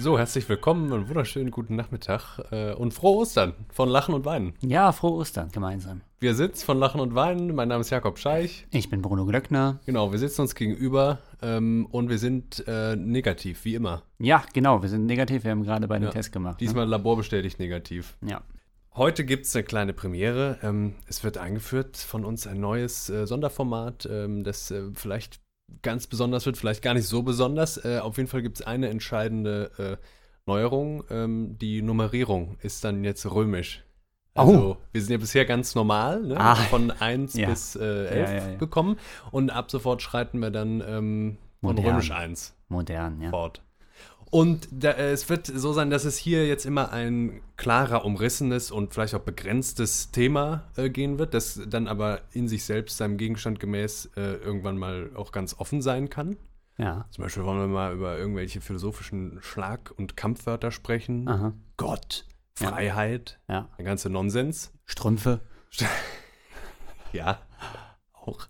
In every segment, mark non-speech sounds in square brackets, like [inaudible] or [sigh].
So, herzlich willkommen und wunderschönen guten Nachmittag äh, und frohe Ostern von Lachen und Weinen. Ja, frohe Ostern gemeinsam. Wir sitzen von Lachen und Weinen. Mein Name ist Jakob Scheich. Ich bin Bruno Glöckner. Genau, wir sitzen uns gegenüber ähm, und wir sind äh, negativ, wie immer. Ja, genau, wir sind negativ. Wir haben gerade beide Ja. Test gemacht. Diesmal laborbestätigt negativ. Ne? Ja. Heute gibt es eine kleine Premiere. Ähm, es wird eingeführt von uns ein neues äh, Sonderformat, ähm, das äh, vielleicht ganz besonders wird, vielleicht gar nicht so besonders. Äh, auf jeden Fall gibt es eine entscheidende äh, Neuerung. Ähm, die Nummerierung ist dann jetzt römisch. Also, wir sind ja bisher ganz normal, ne? Ah. von 1 Ja. bis äh, 11 Ja, ja, gekommen. Und ab sofort schreiten wir dann ähm, von römisch 1 Modern, ja. fort. Und da, äh, es wird so sein, dass es hier jetzt immer ein klarer, umrissenes und vielleicht auch begrenztes Thema äh, gehen wird, das dann aber in sich selbst seinem Gegenstand gemäß äh, irgendwann mal auch ganz offen sein kann. Ja. Zum Beispiel wollen wir mal über irgendwelche philosophischen Schlag- und Kampfwörter sprechen. Aha. Gott. Freiheit, Ja. der ganze Nonsens. Strümpfe. [laughs] Ja, auch.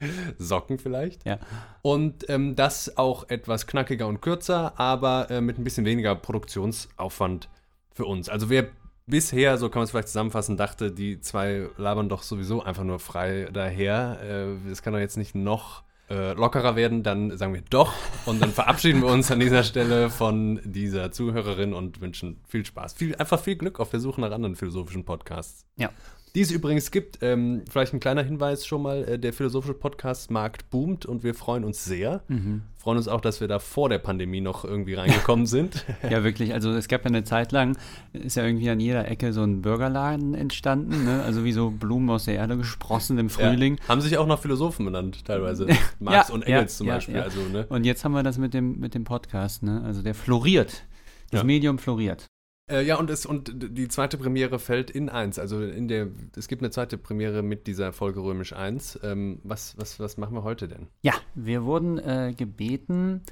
[laughs] Socken vielleicht. Ja. Und ähm, das auch etwas knackiger und kürzer, aber äh, mit ein bisschen weniger Produktionsaufwand für uns. Also wer bisher, so kann man es vielleicht zusammenfassen, dachte, die zwei labern doch sowieso einfach nur frei daher. Äh, Es kann doch jetzt nicht noch äh, lockerer werden, dann sagen wir doch. Und dann verabschieden wir uns an dieser Stelle von dieser Zuhörerin und wünschen viel Spaß. Viel, einfach viel Glück auf der Suche nach anderen philosophischen Podcasts. Ja. Die es übrigens gibt, ähm, vielleicht ein kleiner Hinweis schon mal, äh, der philosophische Podcast-Markt boomt und wir freuen uns sehr. Mhm. Freuen uns auch, dass wir da vor der Pandemie noch irgendwie reingekommen [laughs] sind. Ja, wirklich. Also es gab ja eine Zeit lang, ist ja irgendwie an jeder Ecke so ein Burgerladen entstanden, ne? Also wie so Blumen aus der Erde gesprossen im Frühling. Ja, haben sich auch noch Philosophen benannt, teilweise. [laughs] Marx Ja, und ja, Engels zum ja, Beispiel. ja. Also, ne? Und jetzt haben wir das mit dem, mit dem Podcast, ne? Also der floriert. Das. Medium floriert. Äh, ja, und, es, und die zweite Premiere fällt in eins. Also in der, es gibt eine zweite Premiere mit dieser Folge Römisch 1. Ähm, was, was, was machen wir heute denn? Ja, wir wurden äh, gebeten,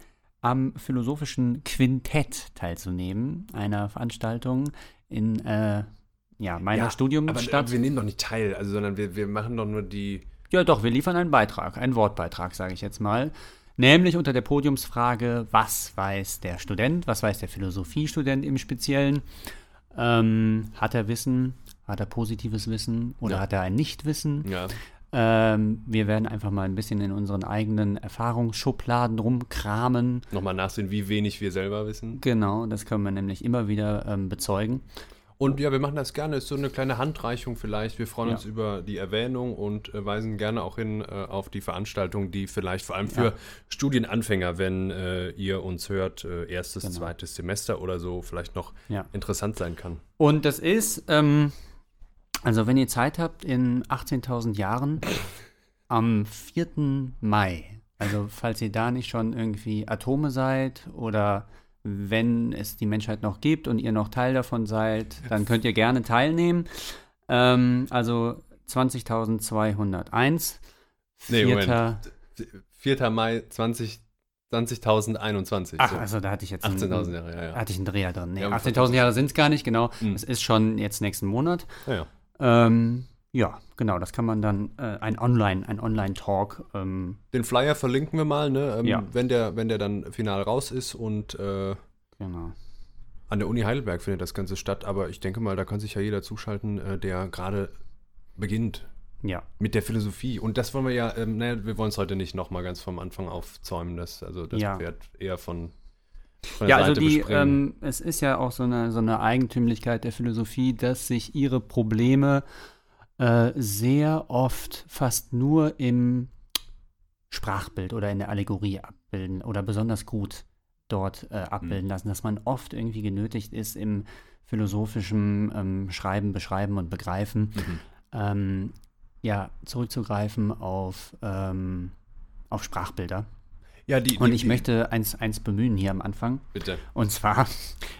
am philosophischen Quintett teilzunehmen, einer Veranstaltung in äh, ja, meiner aber, Studiumsstadt. aber wir nehmen doch nicht teil, also, sondern wir, wir machen doch nur die. Ja, doch, wir liefern einen Beitrag, einen Wortbeitrag, sage ich jetzt mal. Nämlich unter der Podiumsfrage, was weiß der Student, was weiß der Philosophiestudent im Speziellen? Ähm, hat er Wissen, hat er positives Wissen oder Ja. hat er ein Nichtwissen? Ja. Ähm, wir werden einfach mal ein bisschen in unseren eigenen Erfahrungsschubladen rumkramen. Nochmal nachsehen, wie wenig wir selber wissen. Genau, das können wir nämlich immer wieder ähm, bezeugen. Und ja, wir machen das gerne. Ist so eine kleine Handreichung vielleicht. Wir freuen Ja. uns über die Erwähnung und äh, weisen gerne auch hin äh, auf die Veranstaltung, die vielleicht vor allem für Ja. Studienanfänger, wenn äh, ihr uns hört, äh, erstes, Genau. zweites Semester oder so, vielleicht noch Ja. interessant sein kann. Und das ist, ähm, also wenn ihr Zeit habt, in 18.000 Jahren [laughs] am 4. Mai, also falls ihr da nicht schon irgendwie Atome seid oder wenn es die Menschheit noch gibt und ihr noch Teil davon seid, dann könnt ihr gerne teilnehmen. Ähm, also 20.201. Nee, Vierter, 4. Mai 20 20.021. Ach, so. also da hatte ich jetzt einen- 18.000 Jahre, ja, ja. Hatte ich einen Dreher drin. Nee, Ja, 18.000 Jahre sind es gar nicht, genau. Mhm. Es ist schon jetzt nächsten Monat. ja, ja. Ähm, ja, genau, das kann man dann, äh, ein Online, ein Online-Talk, ähm, Den Flyer verlinken wir mal, ne? Ähm, Ja. wenn, der, wenn der dann final raus ist und äh, genau. An der Uni Heidelberg findet das Ganze statt, aber ich denke mal, da kann sich ja jeder zuschalten, äh, der gerade beginnt Ja, mit der Philosophie. Und das wollen wir ja, ähm, naja, wir wollen es heute nicht nochmal ganz vom Anfang aufzäumen, das, also das Ja. Pferd eher von, ja also die, bespringen. ähm, es ist ja auch so eine, so eine Eigentümlichkeit der Philosophie, dass sich ihre Probleme äh, sehr oft fast nur im Sprachbild oder in der Allegorie abbilden oder besonders gut dort äh, abbilden Mhm. lassen, dass man oft irgendwie genötigt ist, im philosophischen ähm, Schreiben, Beschreiben und Begreifen Mhm. ähm, ja, zurückzugreifen auf, ähm, auf Sprachbilder. Ja, die, die, Und ich die, möchte eins, eins bemühen hier am Anfang. Bitte. Und zwar,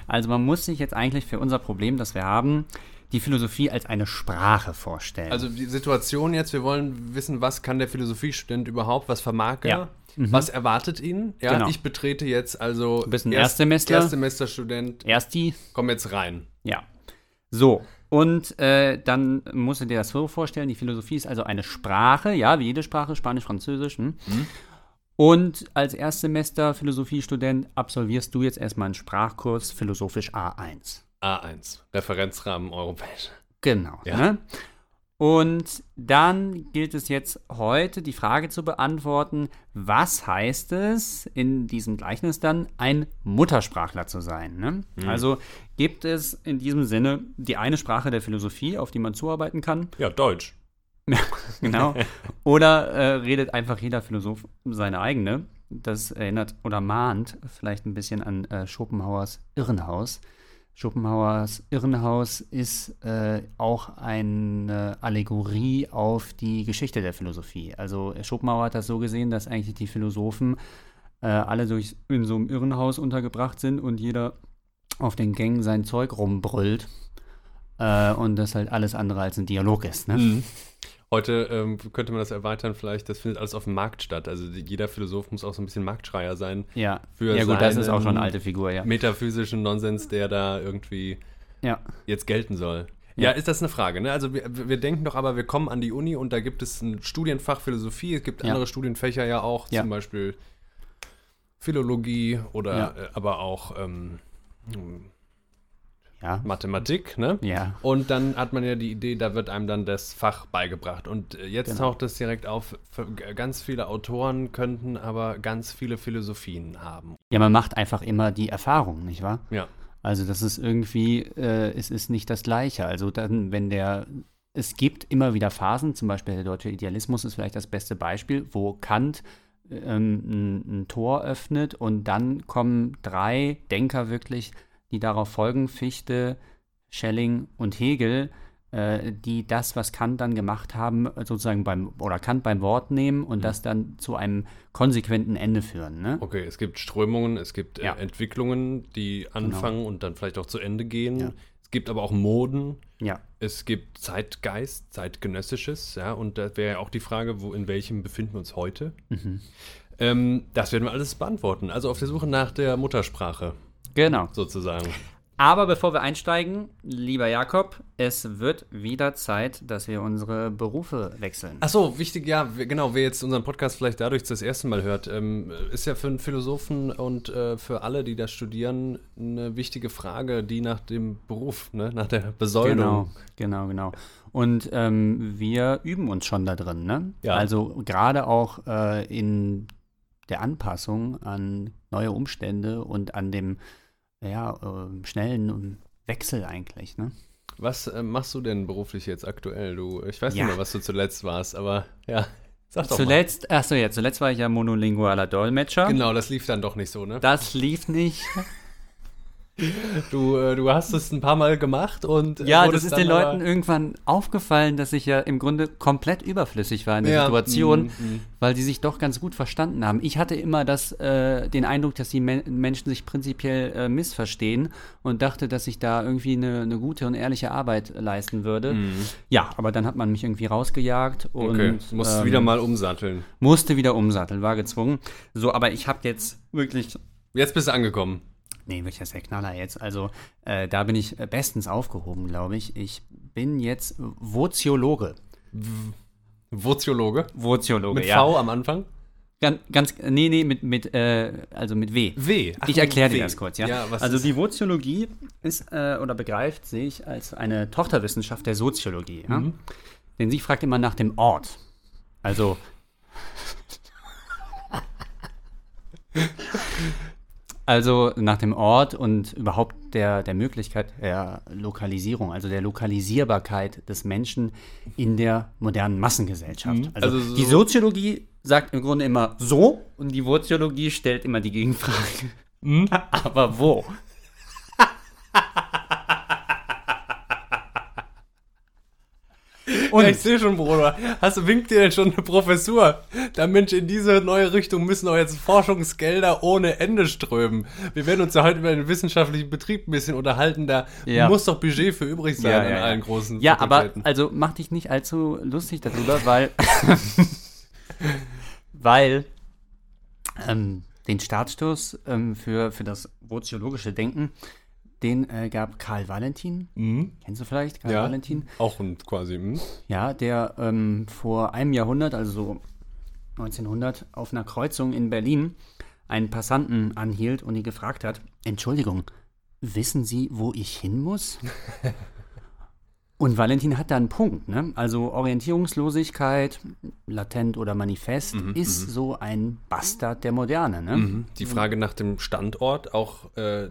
also man muss sich jetzt eigentlich für unser Problem, das wir haben, die Philosophie als eine Sprache vorstellen. Also die Situation jetzt, wir wollen wissen, was kann der Philosophiestudent überhaupt, was vermag er, Ja. Mhm. was erwartet ihn. Ja, Genau. ich betrete jetzt also Du bist ein Erstsemestler. Erstsemesterstudent, Erst die, komm jetzt rein. ja. So, und äh, dann musst du dir das so vorstellen, die Philosophie ist also eine Sprache, ja, wie jede Sprache, Spanisch, Französisch. Hm? Und als Erstsemester Philosophiestudent absolvierst du jetzt erstmal einen Sprachkurs Philosophisch A1. A1, Referenzrahmen europäisch. Genau. Ja. Ne? Und dann gilt es jetzt heute, die Frage zu beantworten, was heißt es in diesem Gleichnis dann, ein Muttersprachler zu sein? Ne? Also gibt es in diesem Sinne die eine Sprache der Philosophie, auf die man zuarbeiten kann, Ja, Deutsch. [laughs] genau, oder äh, redet einfach jeder Philosoph seine eigene. Das erinnert oder mahnt vielleicht ein bisschen an äh, Schopenhauers Irrenhaus. Schopenhauers Irrenhaus ist äh, auch eine Allegorie auf die Geschichte der Philosophie. Also Schopenhauer hat das so gesehen, dass eigentlich die Philosophen äh, alle durch, in so einem Irrenhaus untergebracht sind und jeder auf den Gängen sein Zeug rumbrüllt. Äh, und das halt alles andere als ein Dialog ist. Ne? Mhm. Heute ähm, könnte man das erweitern, vielleicht, das findet alles auf dem Markt statt. Also die, jeder Philosoph muss auch so ein bisschen Marktschreier sein. Ja, Für ja gut, das ist auch schon eine alte Figur, ja. Metaphysischen Nonsens, der da irgendwie Ja, jetzt gelten soll. Ja. Ja, ist das eine Frage, ne? Also wir, wir denken doch aber, wir kommen an die Uni und da gibt es ein Studienfach Philosophie, es gibt Ja. andere Studienfächer ja auch, Ja. zum Beispiel Philologie oder Ja. äh, aber auch ähm, ja, Mathematik, ne? ja. Und dann hat man ja die Idee, da wird einem dann das Fach beigebracht. Und äh, jetzt Genau. taucht es direkt auf, ganz viele Autoren könnten aber ganz viele Philosophien haben. Ja, man macht einfach immer die Erfahrung, nicht wahr? Ja. Also das ist irgendwie, äh, es ist nicht das Gleiche. Also dann, wenn der, es gibt immer wieder Phasen, zum Beispiel der deutsche Idealismus ist vielleicht das beste Beispiel, wo Kant ähm, ein, ein Tor öffnet und dann kommen drei Denker wirklich, die darauf folgen, Fichte, Schelling und Hegel, äh, die das, was Kant dann gemacht haben, sozusagen beim, oder Kant beim Wort nehmen und das dann zu einem konsequenten Ende führen. Ne? Okay, es gibt Strömungen, es gibt Ja. äh, Entwicklungen, die anfangen und dann vielleicht auch zu Ende gehen. Ja. Es gibt aber auch Moden. Ja. Es gibt Zeitgeist, Zeitgenössisches, ja, und da wäre ja auch die Frage, wo, in welchem befinden wir uns heute? Mhm. Ähm, das werden wir alles beantworten. Also auf der Suche nach der Muttersprache, Genau. sozusagen. Aber bevor wir einsteigen, lieber Jakob, es wird wieder Zeit, dass wir unsere Berufe wechseln. Ach so, wichtig, ja, genau, wer jetzt unseren Podcast vielleicht dadurch das erste Mal hört, ähm, ist ja für einen Philosophen und äh, für alle, die das studieren, eine wichtige Frage, die nach dem Beruf, ne, nach der Besoldung. Genau, genau, genau. Und ähm, wir üben uns schon da drin, ne? Ja. Also gerade auch äh, in der Anpassung an neue Umstände und an dem ja, ähm, schnellen Wechsel eigentlich, ne? Was äh, machst du denn beruflich jetzt aktuell? Du, ich weiß Ja. nicht mehr, was du zuletzt warst, aber ja, sag doch Zuletzt, achso, ja, zuletzt war ich ja monolingualer Dolmetscher. mal. Genau, das lief dann doch nicht so, ne? Das lief nicht. Du, äh, du hast es ein paar Mal gemacht und äh, Ja, das ist den Leuten irgendwann aufgefallen, dass ich ja im Grunde komplett überflüssig war in der Ja, Situation, mm, mm. weil die sich doch ganz gut verstanden haben. Ich hatte immer das, äh, den Eindruck, dass die Men Menschen sich prinzipiell äh, missverstehen und dachte, dass ich da irgendwie eine, eine gute und ehrliche Arbeit leisten würde. Ja, aber dann hat man mich irgendwie rausgejagt und. Okay, du musst ähm, wieder mal umsatteln. musste wieder umsatteln, war gezwungen. So, aber ich habe jetzt wirklich Jetzt bist du angekommen. Nee, wirklich, das ist der Knaller jetzt. Also, äh, da bin ich äh, bestens aufgehoben, glaube ich. Ich bin jetzt Voziologe. Voziologe. Voziologe, Mit ja. V am Anfang. Ganz, ganz, nee, nee, mit, mit, äh, also mit W. W. Ach, Ich erkläre dir das kurz, ja. Ja, was also die Voziologie ist äh, oder begreift sich als eine Tochterwissenschaft der Soziologie. Ja? Mhm. Denn sie fragt immer nach dem Ort. Also. [laughs] Also nach dem Ort und überhaupt der, der Möglichkeit der Lokalisierung, also der Lokalisierbarkeit des Menschen in der modernen Massengesellschaft. Also, Also so- die Soziologie sagt im Grunde immer so und die Voziologie stellt immer die Gegenfrage. [laughs] Aber wo? [laughs] Und ich sehe schon, Bruder. Hast du winkt dir denn schon eine Professur? Da Mensch, in diese neue Richtung müssen auch jetzt Forschungsgelder ohne Ende strömen. Wir werden uns ja heute über den wissenschaftlichen Betrieb ein bisschen unterhalten. Da Ja. muss doch Budget für übrig sein an allen großen Ja, aber also mach dich nicht allzu lustig darüber, weil [laughs] weil ähm, den Startstoß ähm, für, für das voziologische Denken, den äh, gab Karl Valentin. Kennst du vielleicht Karl Ja. Valentin? Auch und quasi. Hm? Ja, der ähm, vor einem Jahrhundert, also so 1900 auf einer Kreuzung in Berlin einen Passanten anhielt und ihn gefragt hat, Entschuldigung, wissen Sie, wo ich hin muss? [laughs] Und Valentin hat da einen Punkt, ne? Also Orientierungslosigkeit, latent oder manifest, Mhm, ist so ein Bastard der Moderne, ne? Mhm. Die Frage nach dem Standort, auch äh,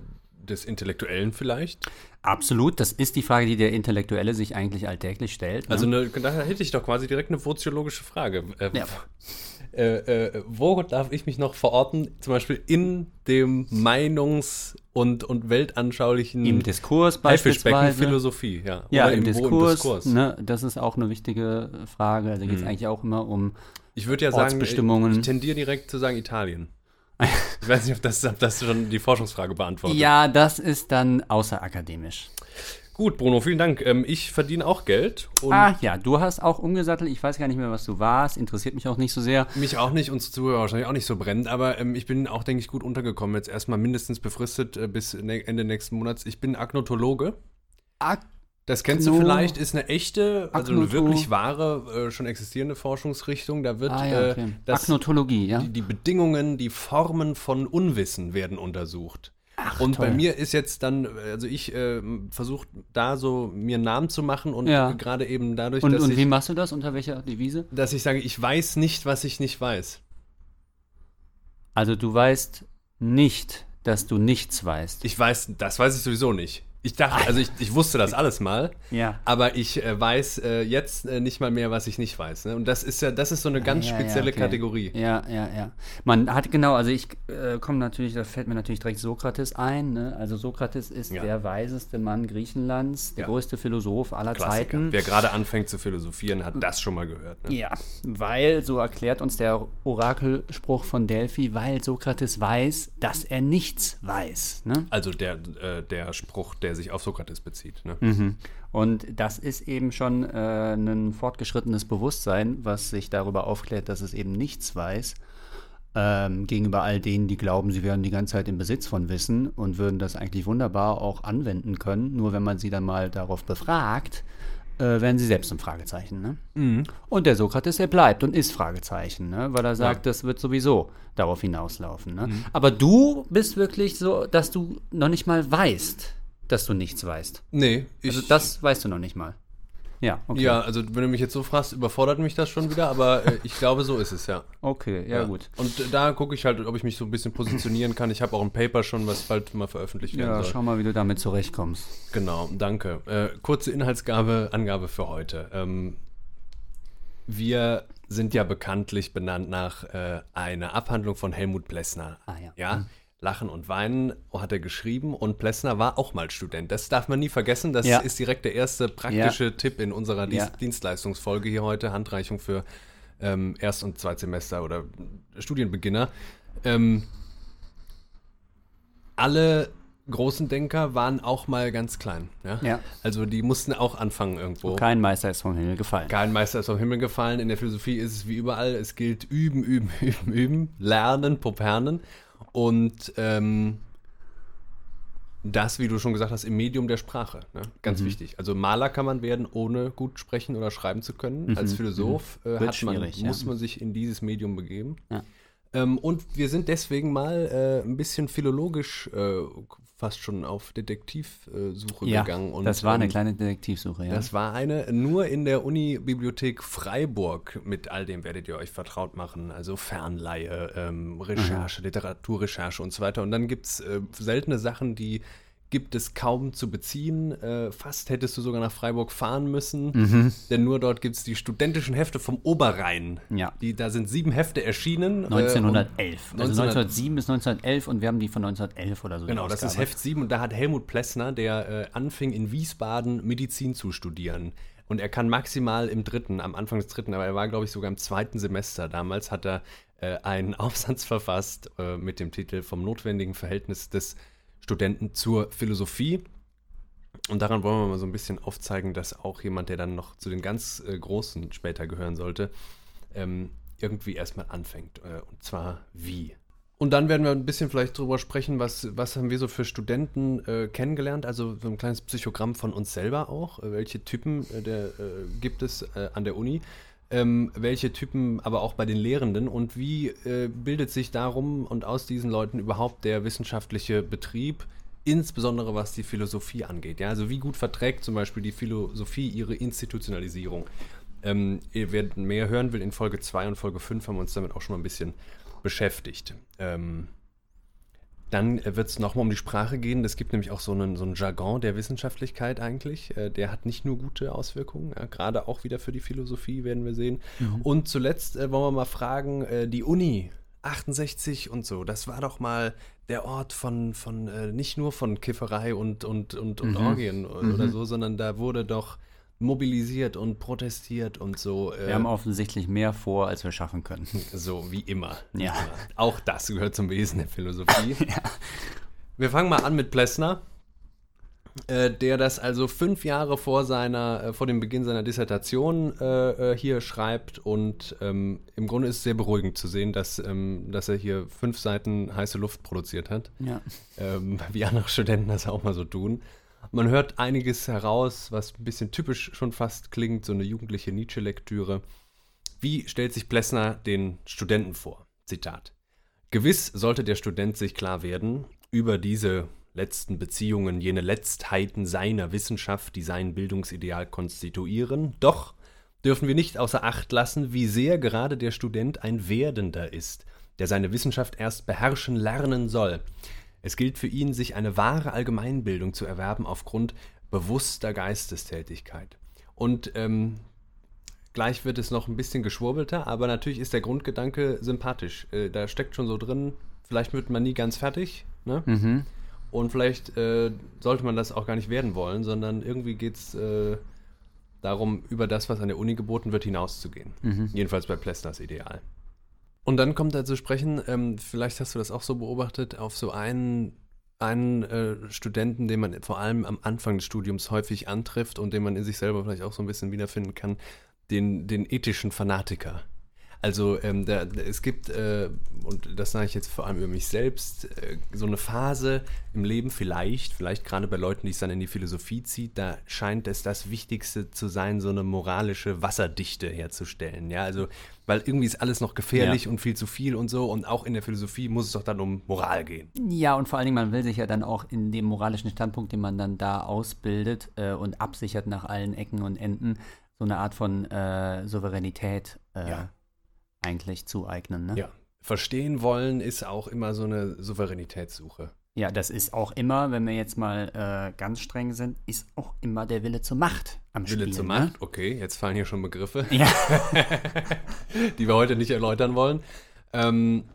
des Intellektuellen vielleicht. Absolut, das ist die Frage, die der Intellektuelle sich eigentlich alltäglich stellt. Ne? Also ne, da hätte ich doch quasi direkt eine soziologische Frage. Äh, Ja. äh, äh, wo darf ich mich noch verorten, zum Beispiel in dem Meinungs- und, und weltanschaulichen im Diskurs beispielsweise. Philosophie, ja. Ja, Oder im, wo Diskurs, Ne, das ist auch eine wichtige Frage. Also Mhm. geht es eigentlich auch immer um Ich würde ja sagen, ich tendiere direkt zu sagen Italien. Ich weiß nicht, ob das, ob das schon die Forschungsfrage beantwortet. Ja, das ist dann außerakademisch. Gut, Bruno, vielen Dank. Ähm, ich verdiene auch Geld und Ah ja, du hast auch umgesattelt. Ich weiß gar nicht mehr, was du warst. Interessiert mich auch nicht so sehr. mich auch nicht, uns Zuhörer wahrscheinlich auch nicht so brennend, aber ähm, ich bin auch, denke ich, gut untergekommen. Jetzt erstmal mindestens befristet äh, bis ne Ende nächsten Monats. Ich bin Agnotologe. Ak Das kennst du Agno- vielleicht, ist eine echte, also eine wirklich wahre, äh, schon existierende Forschungsrichtung. Da wird ah ja, äh, okay. das, Agnotologie, ja. die, die Bedingungen, die Formen von Unwissen werden untersucht. Ach, und bei toll. mir ist jetzt dann, also ich äh, versuche da so mir einen Namen zu machen und Ja. gerade eben dadurch, Und, dass, und ich, wie machst du das? Unter welcher Devise? dass ich sage, ich weiß nicht, was ich nicht weiß. Also du weißt nicht, dass du nichts weißt. Ich weiß, das weiß ich sowieso nicht. Ich dachte, also ich, ich wusste das alles mal, ja. aber ich äh, weiß äh, jetzt äh, nicht mal mehr, was ich nicht weiß. Ne? Und das ist ja, das ist so eine ganz Ja, ja, spezielle okay. Kategorie. Ja, ja, ja. Man hat genau, also ich äh, komme natürlich, da fällt mir natürlich direkt Sokrates ein. Ne? Also Sokrates ist der weiseste Mann Griechenlands, der größte Philosoph aller Klassiker. Zeiten. Wer gerade anfängt zu philosophieren, hat das schon mal gehört. Ne? Ja, weil, so erklärt uns der Orakelspruch von Delphi, weil Sokrates weiß, dass er nichts weiß. Ne? Also der, äh, der Spruch, der sich auf Sokrates bezieht. Ne? Mhm. Und das ist eben schon äh, ein fortgeschrittenes Bewusstsein, was sich darüber aufklärt, dass es eben nichts weiß, ähm, gegenüber all denen, die glauben, sie wären die ganze Zeit im Besitz von Wissen und würden das eigentlich wunderbar auch anwenden können. Nur wenn man sie dann mal darauf befragt, äh, werden sie selbst ein Fragezeichen. Ne? Mhm. Und der Sokrates, der bleibt und ist Fragezeichen, ne? weil er sagt, das wird sowieso darauf hinauslaufen. Ne? Mhm. Aber du bist wirklich so, dass du noch nicht mal weißt, dass du nichts weißt. Nee, ich, Also das weißt du noch nicht mal. Ja, okay. Ja, also wenn du mich jetzt so fragst, überfordert mich das schon wieder, aber äh, ich glaube, so ist es, ja. Okay, ja, gut. Und äh, da gucke ich halt, ob ich mich so ein bisschen positionieren kann. Ich habe auch ein Paper schon, was bald mal veröffentlicht werden Ja, soll. schau mal, wie du damit zurechtkommst. Genau, danke. Äh, kurze Inhaltsgabe, Angabe für heute. Ähm, wir sind ja bekanntlich benannt nach äh, einer Abhandlung von Helmut Plessner. Ah, ja. Ja, Lachen und Weinen hat er geschrieben und Plessner war auch mal Student. Das darf man nie vergessen. Das Ja. ist direkt der erste praktische Tipp in unserer Dienst Ja. Dienstleistungsfolge hier heute. Handreichung für ähm, Erst- und Zweitsemester oder Studienbeginner. Ähm, alle großen Denker waren auch mal ganz klein. Ja? Ja. Also die mussten auch anfangen irgendwo. Kein Meister ist vom Himmel gefallen. Kein Meister ist vom Himmel gefallen. In der Philosophie ist es wie überall. Es gilt üben, üben, [laughs] üben, üben, lernen, popernen. Und ähm, das, wie du schon gesagt hast, im Medium der Sprache. Ne? Ganz wichtig. Also Maler kann man werden, ohne gut sprechen oder schreiben zu können. Als Philosoph äh, Wird hat man, ja. muss man sich in dieses Medium begeben. Ja. Ähm, und wir sind deswegen mal äh, ein bisschen philologisch äh, fast schon auf Detektivsuche Ja, gegangen. Und, das war eine ähm, kleine Detektivsuche, ja. das war eine, nur in der Uni-Bibliothek Freiburg. Mit all dem werdet ihr euch vertraut machen. Also Fernleihe, ähm, Recherche, Literaturrecherche und so weiter. Und dann gibt es äh, seltene Sachen, die gibt es kaum zu beziehen. Äh, fast hättest du sogar nach Freiburg fahren müssen. Mhm. Denn nur dort gibt es die studentischen Hefte vom Oberrhein. Ja. Die, da sind sieben Hefte erschienen. äh, 1911. und- also 1900 1907 bis 1911 und wir haben die von 1911 oder so. Genau, das ist. Heft 7 und da hat Helmut Plessner, der äh, anfing in Wiesbaden Medizin zu studieren. Und er kann maximal im dritten, am Anfang des dritten, aber er war, glaube ich, sogar im zweiten Semester. Damals hat er äh, einen [laughs] Aufsatz verfasst äh, mit dem Titel Vom notwendigen Verhältnis des Studenten zur Philosophie. Und daran wollen wir mal so ein bisschen aufzeigen, dass auch jemand, der dann noch zu den ganz äh, Großen später gehören sollte, ähm, irgendwie erstmal anfängt. Äh, und zwar wie. Und dann werden wir ein bisschen vielleicht drüber sprechen, was, was haben wir so für Studenten äh, kennengelernt, also so ein kleines Psychogramm von uns selber auch, äh, welche Typen äh, der, äh, gibt es an der Uni. Ähm, welche Typen aber auch bei den Lehrenden und wie äh, bildet sich darum und aus diesen Leuten überhaupt der wissenschaftliche Betrieb, insbesondere was die Philosophie angeht. Ja? Also wie gut verträgt zum Beispiel die Philosophie ihre Institutionalisierung. Ähm, wer mehr hören will, in Folge 2 und Folge 5 haben wir uns damit auch schon mal ein bisschen beschäftigt. Ähm, dann wird es nochmal um die Sprache gehen. Es gibt nämlich auch so einen, so einen Jargon der Wissenschaftlichkeit eigentlich. Äh, der hat nicht nur gute Auswirkungen, ja, gerade auch wieder für die Philosophie werden wir sehen. Mhm. Und zuletzt äh, wollen wir mal fragen, äh, die Uni 68 und so, das war doch mal der Ort von, von äh, nicht nur von Kifferei und, und, und, und mhm. Orgien oder mhm. so, sondern da wurde doch mobilisiert und protestiert und so. Äh, wir haben offensichtlich mehr vor, als wir schaffen können. So wie immer. Ja. Immer. Auch das gehört zum Wesen der Philosophie. [laughs] ja. Wir fangen mal an mit Plessner, äh, der das also fünf Jahre vor seiner, äh, vor dem Beginn seiner Dissertation äh, äh, hier schreibt und ähm, im Grunde ist es sehr beruhigend zu sehen, dass, ähm, dass er hier fünf Seiten heiße Luft produziert hat. Ja. Ähm, wie andere Studenten das auch mal so tun. Man hört einiges heraus, was ein bisschen typisch schon fast klingt, so eine jugendliche Nietzsche-Lektüre. Wie stellt sich Plessner den Studenten vor? Zitat. Gewiss sollte der Student sich klar werden über diese letzten Beziehungen, jene Letztheiten seiner Wissenschaft, die sein Bildungsideal konstituieren. Doch dürfen wir nicht außer Acht lassen, wie sehr gerade der Student ein Werdender ist, der seine Wissenschaft erst beherrschen lernen soll. Es gilt für ihn, sich eine wahre Allgemeinbildung zu erwerben aufgrund bewusster Geistestätigkeit. Und ähm, gleich wird es noch ein bisschen geschwurbelter, aber natürlich ist der Grundgedanke sympathisch. Äh, da steckt schon so drin, vielleicht wird man nie ganz fertig. Ne? Mhm. Und vielleicht äh, sollte man das auch gar nicht werden wollen, sondern irgendwie geht es äh, darum, über das, was an der Uni geboten wird, hinauszugehen. Mhm. Jedenfalls bei Plessners Ideal. Und dann kommt er zu sprechen, ähm, vielleicht hast du das auch so beobachtet, auf so einen, einen äh, Studenten, den man vor allem am Anfang des Studiums häufig antrifft und den man in sich selber vielleicht auch so ein bisschen wiederfinden kann, den, den ethischen Fanatiker. Also ähm, da, es gibt, äh, und das sage ich jetzt vor allem über mich selbst, äh, so eine Phase im Leben vielleicht, vielleicht gerade bei Leuten, die es dann in die Philosophie zieht, da scheint es das Wichtigste zu sein, so eine moralische Wasserdichte herzustellen. Ja, also weil irgendwie ist alles noch gefährlich ja. und viel zu viel und so und auch in der Philosophie muss es doch dann um Moral gehen. Ja, und vor allen Dingen, man will sich ja dann auch in dem moralischen Standpunkt, den man dann da ausbildet äh, und absichert nach allen Ecken und Enden, so eine Art von äh, Souveränität äh, ja eigentlich zueignen. Ne? Ja. Verstehen wollen ist auch immer so eine Souveränitätssuche. Ja, das ist auch immer, wenn wir jetzt mal äh, ganz streng sind, ist auch immer der Wille zur Macht am Wille Spielen. Wille zur ne? Macht, okay, jetzt fallen hier schon Begriffe, ja. [laughs] die wir heute nicht erläutern wollen. Ähm,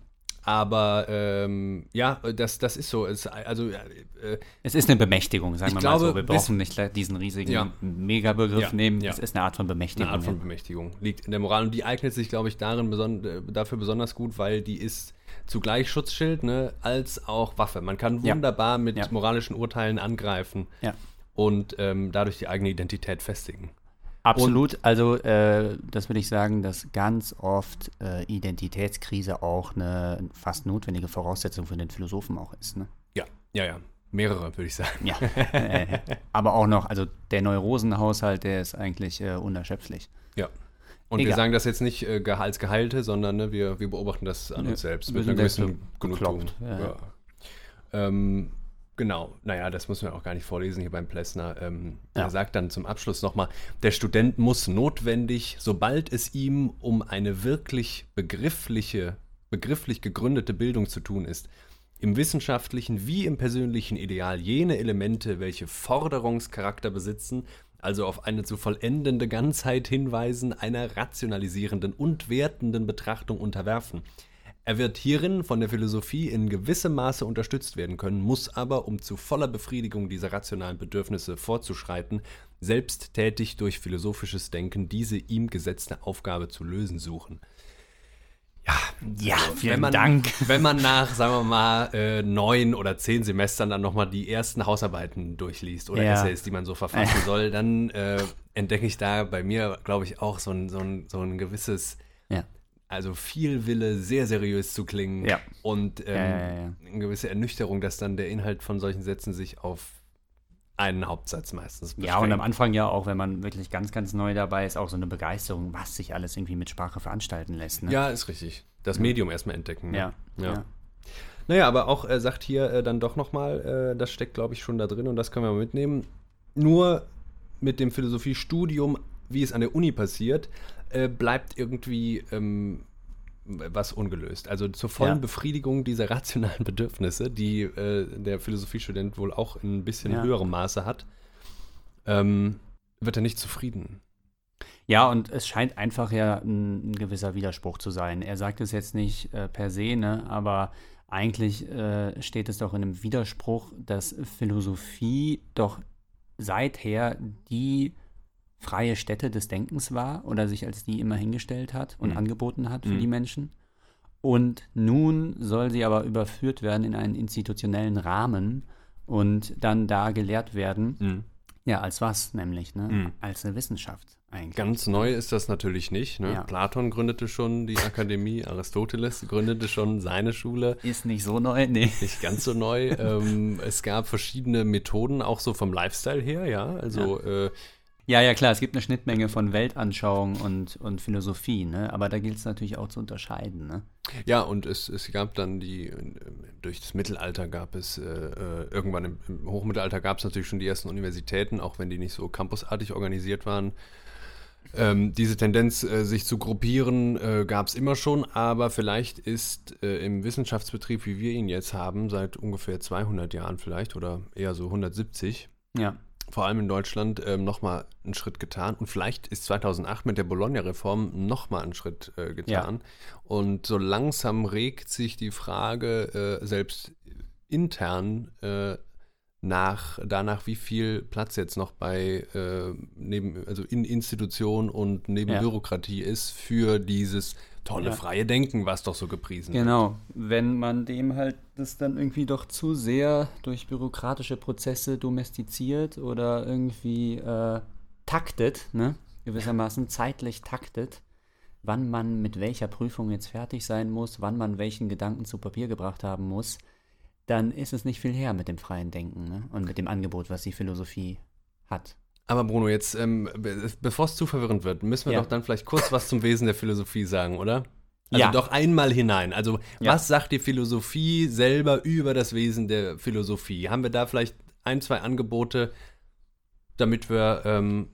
aber ähm, ja, das, das ist so. Es, also, äh, es ist eine Bemächtigung, sagen wir glaube, mal so. Wir brauchen nicht diesen riesigen ja. Megabegriff ja, nehmen. Ja. Es ist eine Art von Bemächtigung. Eine Art von Bemächtigung. Liegt in der Moral. Und die eignet sich, glaube ich, darin beson äh, dafür besonders gut, weil die ist zugleich Schutzschild ne, als auch Waffe. Man kann wunderbar mit moralischen Urteilen angreifen und ähm, dadurch die eigene Identität festigen. Absolut. Und also äh, das würde ich sagen, dass ganz oft äh, Identitätskrise auch eine fast notwendige Voraussetzung für den Philosophen auch ist. Ne? Ja, ja, ja. Mehrere, würde ich sagen. Ja. Äh, [laughs] [laughs] aber auch noch, also der Neurosenhaushalt, der ist eigentlich äh, unerschöpflich. Ja. Und Egal. wir sagen das jetzt nicht äh, als Geheilte, sondern ne, wir, wir beobachten das an uns selbst. Mit einer gewissen Genugtuung. Ja. Ja. Ähm, Genau, naja, das müssen wir auch gar nicht vorlesen hier beim Plessner. Ähm, ja. Er sagt dann zum Abschluss nochmal, der Student muss notwendig, sobald es ihm um eine wirklich begriffliche, begrifflich gegründete Bildung zu tun ist, im wissenschaftlichen wie im persönlichen Ideal jene Elemente, welche Forderungscharakter besitzen, also auf eine zu vollendende Ganzheit hinweisen, einer rationalisierenden und wertenden Betrachtung unterwerfen – er wird hierin von der Philosophie in gewissem Maße unterstützt werden können, muss aber, um zu voller Befriedigung dieser rationalen Bedürfnisse vorzuschreiten, selbst tätig durch philosophisches Denken diese ihm gesetzte Aufgabe zu lösen suchen. Ja, ja also, vielen wenn man, Dank. [laughs] Wenn man nach, sagen wir mal, äh, neun oder zehn Semestern dann nochmal die ersten Hausarbeiten durchliest oder ja. Essays, die man so verfassen [laughs] soll, dann äh, entdecke ich da bei mir, glaube ich, auch so ein, so ein, so ein gewisses ja also viel Wille, sehr seriös zu klingen ja. und ähm, ja, ja, eine gewisse Ernüchterung, dass dann der Inhalt von solchen Sätzen sich auf einen Hauptsatz meistens. Ja, und am Anfang ja auch, wenn man wirklich ganz, ganz neu dabei ist, auch so eine Begeisterung, was sich alles irgendwie mit Sprache veranstalten lässt. Ne? Ja, ist richtig. Das Medium erstmal entdecken. Ne? Ja, ja. ja. Naja, aber auch äh, sagt hier äh, dann doch nochmal, äh, das steckt, glaube ich, schon da drin und das können wir mal mitnehmen. Nur mit dem Philosophiestudium, wie es an der Uni passiert, äh, bleibt irgendwie ähm, was ungelöst. Also zur vollen Ja. Befriedigung dieser rationalen Bedürfnisse, die äh, der Philosophiestudent wohl auch in ein bisschen Ja. höherem Maße hat, ähm, wird er nicht zufrieden. Ja, und es scheint einfach ja ein, ein gewisser Widerspruch zu sein. Er sagt es jetzt nicht äh, per se, ne, aber eigentlich äh, steht es doch in einem Widerspruch, dass Philosophie doch seither die freie Stätte des Denkens war oder sich als die immer hingestellt hat und Mhm. angeboten hat für Mhm. die Menschen. Und nun soll sie aber überführt werden in einen institutionellen Rahmen und dann da gelehrt werden. Ja, als was nämlich, ne? Mhm. Als eine Wissenschaft eigentlich. Ganz neu ist das natürlich nicht. Ne? Ja. Platon gründete schon die Akademie, Aristoteles gründete schon seine Schule. Ist nicht so neu, nee. Nicht ganz so neu. [laughs] ähm, es gab verschiedene Methoden, auch so vom Lifestyle her, ja. Also Äh, Ja, ja, klar, es gibt eine Schnittmenge von Weltanschauung und, und Philosophie, ne? Aber da gilt es natürlich auch zu unterscheiden, ne? Ja, und es, es gab dann die, durch das Mittelalter gab es, äh, äh, irgendwann im, im Hochmittelalter gab es natürlich schon die ersten Universitäten, auch wenn die nicht so campusartig organisiert waren. Ähm, diese Tendenz, äh, sich zu gruppieren, äh, gab es immer schon, aber vielleicht ist äh, im Wissenschaftsbetrieb, wie wir ihn jetzt haben, seit ungefähr 200 Jahren vielleicht oder eher so 170, Ja. Vor allem in Deutschland, ähm, nochmal einen Schritt getan. Und vielleicht ist 2008 mit der Bologna-Reform nochmal einen Schritt äh, getan. Und so langsam regt sich die Frage äh, selbst intern äh, nach, danach, wie viel Platz jetzt noch bei äh, neben, also in Institutionen und neben Ja. Bürokratie ist für dieses tolle Ja. freie Denken, was doch so gepriesen wird. Genau. Wenn man dem halt das dann irgendwie doch zu sehr durch bürokratische Prozesse domestiziert oder irgendwie äh, taktet, ne? Gewissermaßen zeitlich taktet, wann man mit welcher Prüfung jetzt fertig sein muss, wann man welchen Gedanken zu Papier gebracht haben muss, dann ist es nicht viel her mit dem freien Denken ne? und mit dem Angebot, was die Philosophie hat. Aber Bruno, jetzt, ähm, be- bevor es zu verwirrend wird, müssen wir Ja. doch dann vielleicht kurz was zum Wesen der Philosophie sagen, oder? Also Ja. doch einmal hinein. Also, Ja. was sagt die Philosophie selber über das Wesen der Philosophie? Haben wir da vielleicht ein, zwei Angebote, damit wir ähm,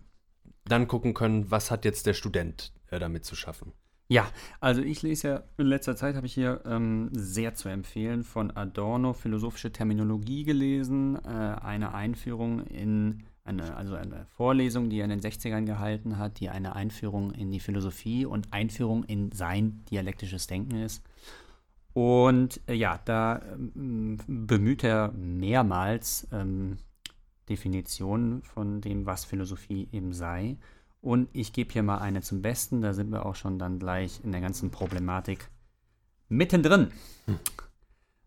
dann gucken können, was hat jetzt der Student äh, damit zu schaffen? Ja, also ich lese ja in letzter Zeit habe ich hier ähm, sehr zu empfehlen von Adorno philosophische Terminologie gelesen, äh, eine Einführung in eine, also eine Vorlesung, die er in den 60ern gehalten hat, die eine Einführung in die Philosophie und Einführung in sein dialektisches Denken ist. Und äh, ja, da ähm, bemüht er mehrmals ähm, Definitionen von dem, was Philosophie eben sei. Und ich gebe hier mal eine zum Besten, da sind wir auch schon dann gleich in der ganzen Problematik mittendrin.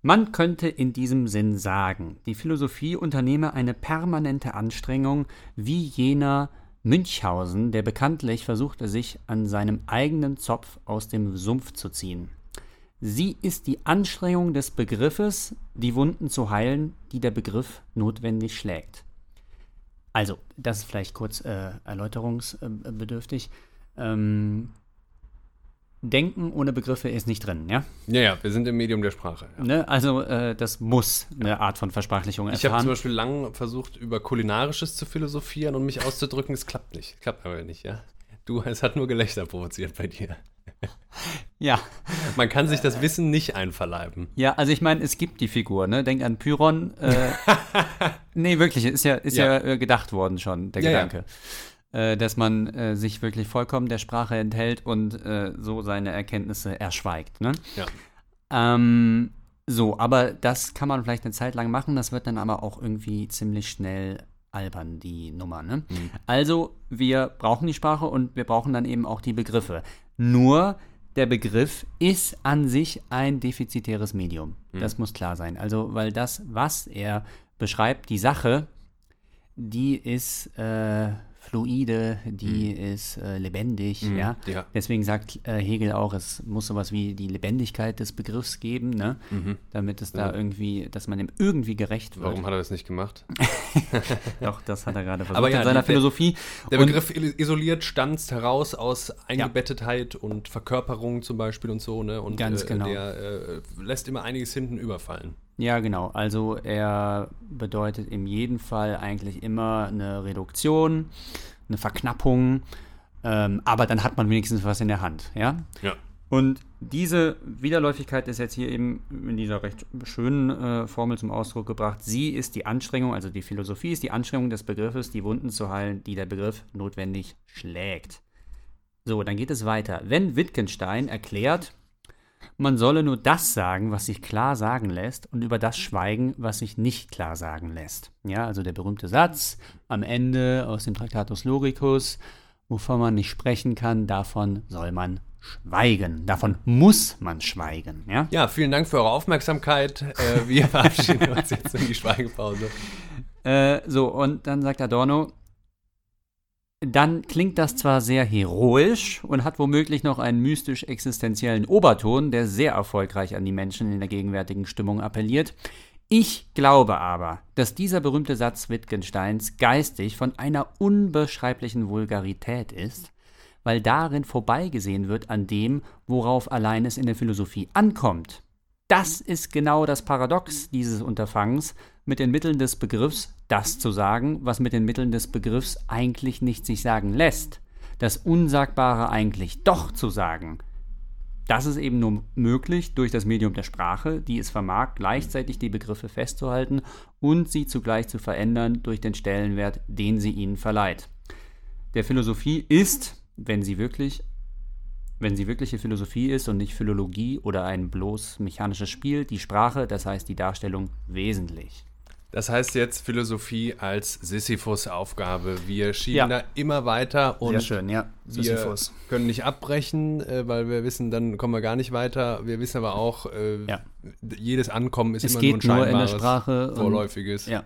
Man könnte in diesem Sinn sagen, die Philosophie unternehme eine permanente Anstrengung, wie jener Münchhausen, der bekanntlich versuchte, sich an seinem eigenen Zopf aus dem Sumpf zu ziehen. Sie ist die Anstrengung des Begriffes, die Wunden zu heilen, die der Begriff notwendig schlägt. Also, das ist vielleicht kurz äh, erläuterungsbedürftig. Ähm, Denken ohne Begriffe ist nicht drin, ja? Ja, ja, wir sind im Medium der Sprache. Ja. Ne? Also, äh, das muss eine Art von Versprachlichung Ich habe erfahren. zum Beispiel lang versucht, über Kulinarisches zu philosophieren und mich auszudrücken. Es klappt nicht. Klappt aber nicht, ja. Du, es hat nur Gelächter provoziert bei dir. [laughs] ja. Man kann sich das Wissen nicht einverleiben. ja, also ich meine, es gibt die Figur, ne? Denk an Pyrrhon. Äh, [laughs] nee, wirklich, ist ja, ist ja. Ja. äh, gedacht worden schon, der Ja, ja. Äh, dass man äh, sich wirklich vollkommen der Sprache enthält und äh, so seine Erkenntnisse erschweigt, ne? Ja. Ähm, so, aber das kann man vielleicht eine Zeit lang machen, das wird dann aber auch irgendwie ziemlich schnell albern, die Nummer. Ne? Also, wir brauchen die Sprache und wir brauchen dann eben auch die Begriffe. Nur der Begriff ist an sich ein defizitäres Medium. Das muss klar sein. Also, weil das, was er beschreibt, die Sache, die ist äh, fluide, die ist äh, lebendig, Mhm, ja. ja. Deswegen sagt äh, Hegel auch, es muss sowas wie die Lebendigkeit des Begriffs geben, ne? Damit es da Ja. irgendwie, dass man ihm irgendwie gerecht wird. Warum hat er das nicht gemacht? [laughs] Doch, das hat er gerade versucht Aber ja, in seiner der- Philosophie. Der Und- Begriff isoliert stanzt heraus aus Eingebettetheit und Verkörperung zum Beispiel und so, ne? Und Ganz äh, genau. der äh, lässt immer einiges hinten überfallen. Ja, genau. Also er bedeutet in jedem Fall eigentlich immer eine Reduktion, eine Verknappung, ähm, aber dann hat man wenigstens was in der Hand, ja? Ja. Und diese Widerläufigkeit ist jetzt hier eben in dieser recht schönen äh, Formel zum Ausdruck gebracht. Sie ist die Anstrengung, also die Philosophie ist die Anstrengung des Begriffes, die Wunden zu heilen, die der Begriff notwendig schlägt. So, dann geht es weiter. Wenn Wittgenstein erklärt, man solle nur das sagen, was sich klar sagen lässt und über das schweigen, was sich nicht klar sagen lässt. Ja, also der berühmte Satz am Ende aus dem Traktatus Logicus, wovon man nicht sprechen kann, davon soll man schweigen. Davon muss man schweigen. Ja? Ja, vielen Dank für eure Aufmerksamkeit. Äh, wir [laughs] verabschieden uns jetzt in die Schweigepause. Äh, so, und dann sagt Adorno, dann klingt das zwar sehr heroisch und hat womöglich noch einen mystisch-existenziellen Oberton, der sehr erfolgreich an die Menschen in der gegenwärtigen Stimmung appelliert. Ich glaube aber, dass dieser berühmte Satz Wittgensteins geistig von einer unbeschreiblichen Vulgarität ist, weil darin vorbeigesehen wird an dem, worauf allein es in der Philosophie ankommt. Das ist genau das Paradox dieses Unterfangens, mit den Mitteln des Begriffs das zu sagen, was mit den Mitteln des Begriffs eigentlich nicht sich sagen lässt. Das Unsagbare eigentlich doch zu sagen. Das ist eben nur möglich durch das Medium der Sprache, die es vermag, gleichzeitig die Begriffe festzuhalten und sie zugleich zu verändern durch den Stellenwert, den sie ihnen verleiht. Der Philosophie ist, wenn sie wirklich wenn sie wirkliche Philosophie ist und nicht Philologie oder ein bloß mechanisches Spiel, die Sprache, das heißt die Darstellung, wesentlich. Das heißt jetzt Philosophie als Sisyphus-Aufgabe. Wir schieben Ja. da immer weiter und schön, ja. wir können nicht abbrechen, äh, weil wir wissen, dann kommen wir gar nicht weiter. Wir wissen aber auch, äh, Ja. jedes Ankommen ist Es immer geht nur ein nur in der scheinbares, Sprache. und- vorläufiges. Ja.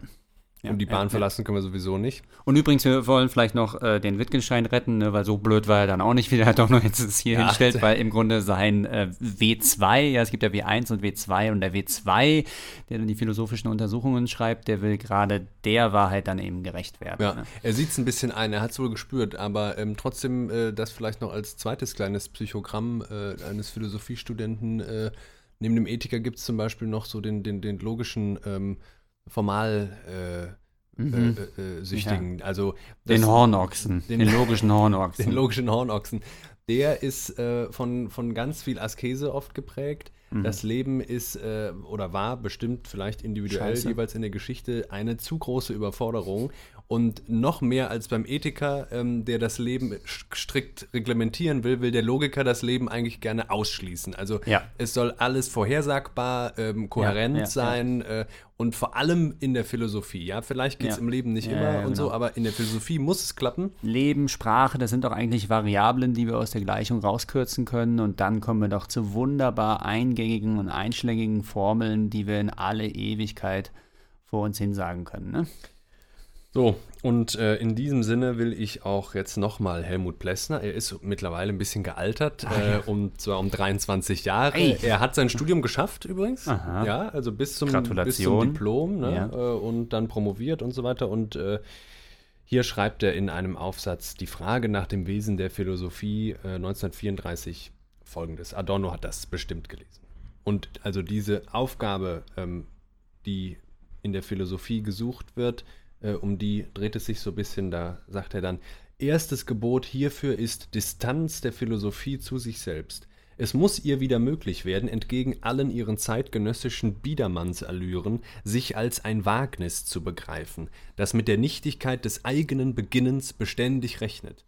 Ja, und die Bahn ja, verlassen können wir sowieso nicht. Und übrigens, wir wollen vielleicht noch äh, den Wittgenstein retten, ne, weil so blöd war er dann auch nicht, wie er [laughs] doch noch jetzt es hier Ja. hinstellt, weil im Grunde sein äh, W2, ja, es gibt ja W1 und W2 und der W2, der dann die philosophischen Untersuchungen schreibt, der will gerade der Wahrheit dann eben gerecht werden. Ja, Ne? er sieht es ein bisschen ein, er hat es wohl gespürt, aber ähm, trotzdem äh, das vielleicht noch als zweites kleines Psychogramm äh, eines Philosophiestudenten. Äh, neben dem Ethiker gibt es zum Beispiel noch so den, den, den logischen ähm, Formal äh, Mhm. äh, äh, Süchtigen. Also Den das- Hornochsen, den- den, logischen Hornochsen. [laughs] den logischen Hornochsen. Der ist äh, von, von ganz viel Askese oft geprägt. Mhm. Das Leben ist äh, oder war bestimmt vielleicht individuell Scheiße. jeweils in der Geschichte eine zu große Überforderung. Und noch mehr als beim Ethiker, ähm, der das Leben strikt reglementieren will, will der Logiker das Leben eigentlich gerne ausschließen. Also Ja. es soll alles vorhersagbar, ähm, kohärent Ja, ja, sein Äh, und vor allem in der Philosophie. Ja, vielleicht geht es im Leben nicht immer und so, genau. aber in der Philosophie muss es klappen. Leben, Sprache, das sind doch eigentlich Variablen, die wir aus der Gleichung rauskürzen können. Und dann kommen wir doch zu wunderbar eingängigen und einschlägigen Formeln, die wir in alle Ewigkeit vor uns hin sagen können. Ne? So, und äh, in diesem Sinne will ich auch jetzt nochmal Helmut Plessner, er ist mittlerweile ein bisschen gealtert, äh, um, zwar um 23 Jahre. Ah, Ey. Er hat sein Studium geschafft übrigens. Aha. Ja, also bis zum, bis zum. Diplom ne? Ja. äh, und dann promoviert und so weiter. Und äh, hier schreibt er in einem Aufsatz die Frage nach dem Wesen der Philosophie äh, 1934 folgendes. Adorno hat das bestimmt gelesen. Und also diese Aufgabe, ähm, die in der Philosophie gesucht wird, äh, um die dreht es sich so ein bisschen, da sagt er dann, erstes Gebot hierfür ist Distanz der Philosophie zu sich selbst. Es muss ihr wieder möglich werden, entgegen allen ihren zeitgenössischen Biedermannsallüren, sich als ein Wagnis zu begreifen, das mit der Nichtigkeit des eigenen Beginnens beständig rechnet.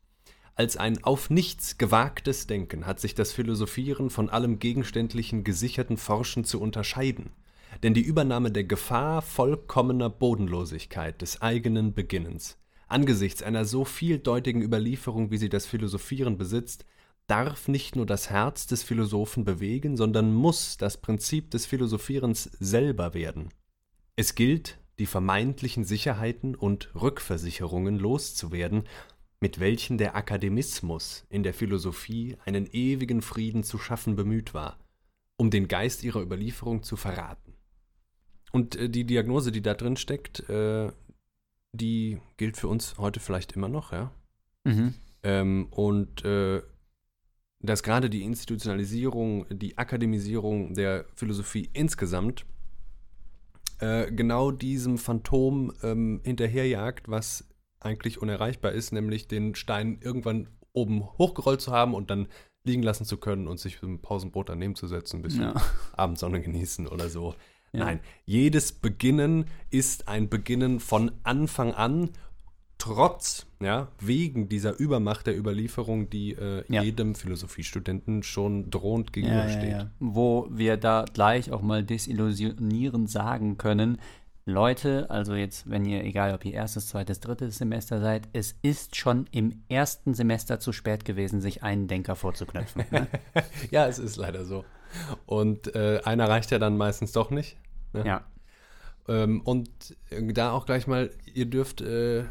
Als ein auf nichts gewagtes Denken hat sich das Philosophieren von allem gegenständlichen gesicherten Forschen zu unterscheiden. Denn die Übernahme der Gefahr vollkommener Bodenlosigkeit des eigenen Beginnens, angesichts einer so vieldeutigen Überlieferung, wie sie das Philosophieren besitzt, darf nicht nur das Herz des Philosophen bewegen, sondern muss das Prinzip des Philosophierens selber werden. Es gilt, die vermeintlichen Sicherheiten und Rückversicherungen loszuwerden, mit welchen der Akademismus in der Philosophie einen ewigen Frieden zu schaffen bemüht war, um den Geist ihrer Überlieferung zu verraten. Und äh, die Diagnose, die da drin steckt, äh, die gilt für uns heute vielleicht immer noch, ja. Mhm. Ähm, und äh, dass gerade die Institutionalisierung, die Akademisierung der Philosophie insgesamt äh, genau diesem Phantom ähm, hinterherjagt, was eigentlich unerreichbar ist, nämlich den Stein irgendwann oben hochgerollt zu haben und dann liegen lassen zu können und sich ein Pausenbrot daneben zu setzen, ein bisschen Ja. Abendsonne genießen oder so. Ja. Nein, jedes Beginnen ist ein Beginnen von Anfang an, trotz, ja, wegen dieser Übermacht der Überlieferung, die äh, Ja. jedem Philosophiestudenten schon drohend gegenübersteht. ja. Wo wir da gleich auch mal desillusionierend sagen können, Leute, also jetzt, wenn ihr, egal ob ihr erstes, zweites, drittes Semester seid, es ist schon im ersten Semester zu spät gewesen, sich einen Denker vorzuknöpfen. Ne? [laughs] Ja, es ist leider so. Und äh, einer reicht ja dann meistens doch nicht. ja. Ähm, und da auch gleich mal, ihr dürft, äh,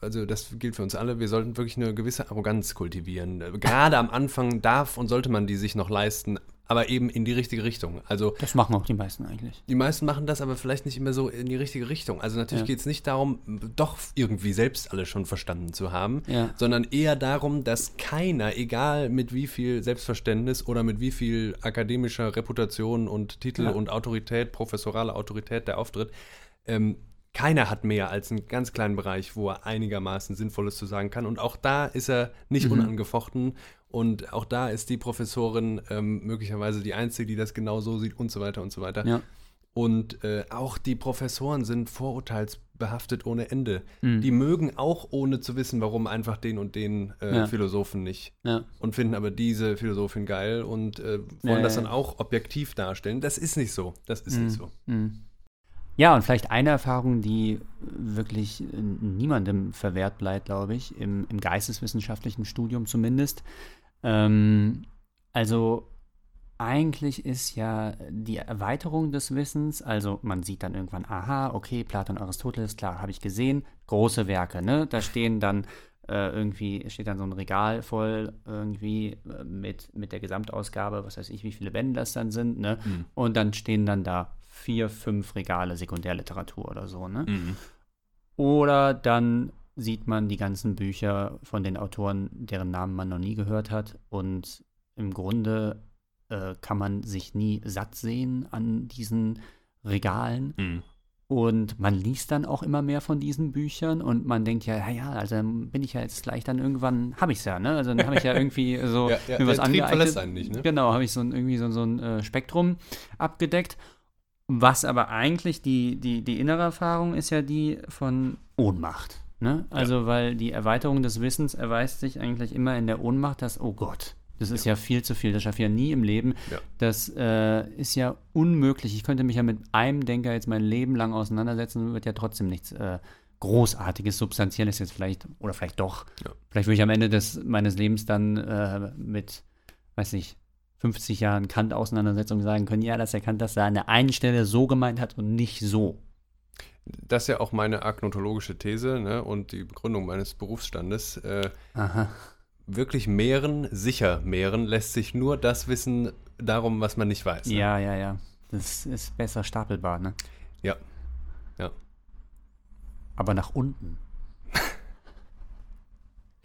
also das gilt für uns alle, wir sollten wirklich eine gewisse Arroganz kultivieren. Gerade am Anfang darf und sollte man die sich noch leisten, aber eben in die richtige Richtung. Also Das machen auch die meisten eigentlich. die meisten machen das aber vielleicht nicht immer so in die richtige Richtung. Also natürlich Ja. geht es nicht darum, doch irgendwie selbst alles schon verstanden zu haben, Ja. sondern eher darum, dass keiner, egal mit wie viel Selbstverständnis oder mit wie viel akademischer Reputation und Titel Ja. und Autorität, professorale Autorität der auftritt, ähm, keiner hat mehr als einen ganz kleinen Bereich, wo er einigermaßen Sinnvolles zu sagen kann. Und auch da ist er nicht Mhm. unangefochten. Und auch da ist die Professorin ähm, möglicherweise die Einzige, die das genau so sieht und so weiter und so weiter. Ja. Und äh, auch die Professoren sind vorurteilsbehaftet ohne Ende. Mhm. Die mögen auch ohne zu wissen, warum einfach den und den äh, Ja. Philosophen nicht. Ja. Und finden aber diese Philosophin geil und äh, wollen das dann auch objektiv darstellen. Das ist nicht so. Das ist nicht so. Mhm. Ja, und vielleicht eine Erfahrung, die wirklich äh, niemandem verwehrt bleibt, glaube ich, im, im geisteswissenschaftlichen Studium zumindest. Ähm, also eigentlich ist ja die Erweiterung des Wissens, also man sieht dann irgendwann, aha, okay, Platon, Aristoteles, klar, habe ich gesehen, große Werke, ne? Da stehen dann äh, irgendwie, steht dann so ein Regal voll irgendwie äh, mit, mit der Gesamtausgabe, was weiß ich, wie viele Bände das dann sind, ne? Mhm. Und dann stehen dann da vier, fünf Regale Sekundärliteratur oder so, ne? Mhm. Oder dann sieht man die ganzen Bücher von den Autoren, deren Namen man noch nie gehört hat. Und im Grunde äh, kann man sich nie satt sehen an diesen Regalen. Mhm. Und man liest dann auch immer mehr von diesen Büchern und man denkt ja, ja, ja, also bin ich ja jetzt gleich dann irgendwann, habe ich es ja, ne? Also dann habe ich ja [laughs] irgendwie so Ja, ja, mir was angeeignet. verlässt einen nicht, ne? Genau, habe ich so ein, irgendwie so, so ein äh, Spektrum abgedeckt. Was aber eigentlich die, die, die innere Erfahrung ist ja die von Ohnmacht. Ne? Also, weil die Erweiterung des Wissens erweist sich eigentlich immer in der Ohnmacht, dass, oh Gott, das ist ja, viel zu viel, das schaffe ich ja nie im Leben. Ja. Das äh, ist ja unmöglich. Ich könnte mich ja mit einem Denker jetzt mein Leben lang auseinandersetzen, wird ja trotzdem nichts äh, Großartiges, Substanzielles jetzt vielleicht, oder vielleicht doch. Ja. Vielleicht würde ich am Ende des, meines Lebens dann äh, mit, weiß nicht, 50 Jahren Kant-Auseinandersetzung sagen können, ja, dass er Kant das da an der einen Stelle so gemeint hat und nicht so. Das ist ja auch meine agnotologische These ne, und die Begründung meines Berufsstandes. Äh, Aha. wirklich mehren, sicher mehren, lässt sich nur das wissen darum, was man nicht weiß. Ne? Ja, ja, ja. Das ist besser stapelbar, ne? Ja. Ja. Aber nach unten. [laughs]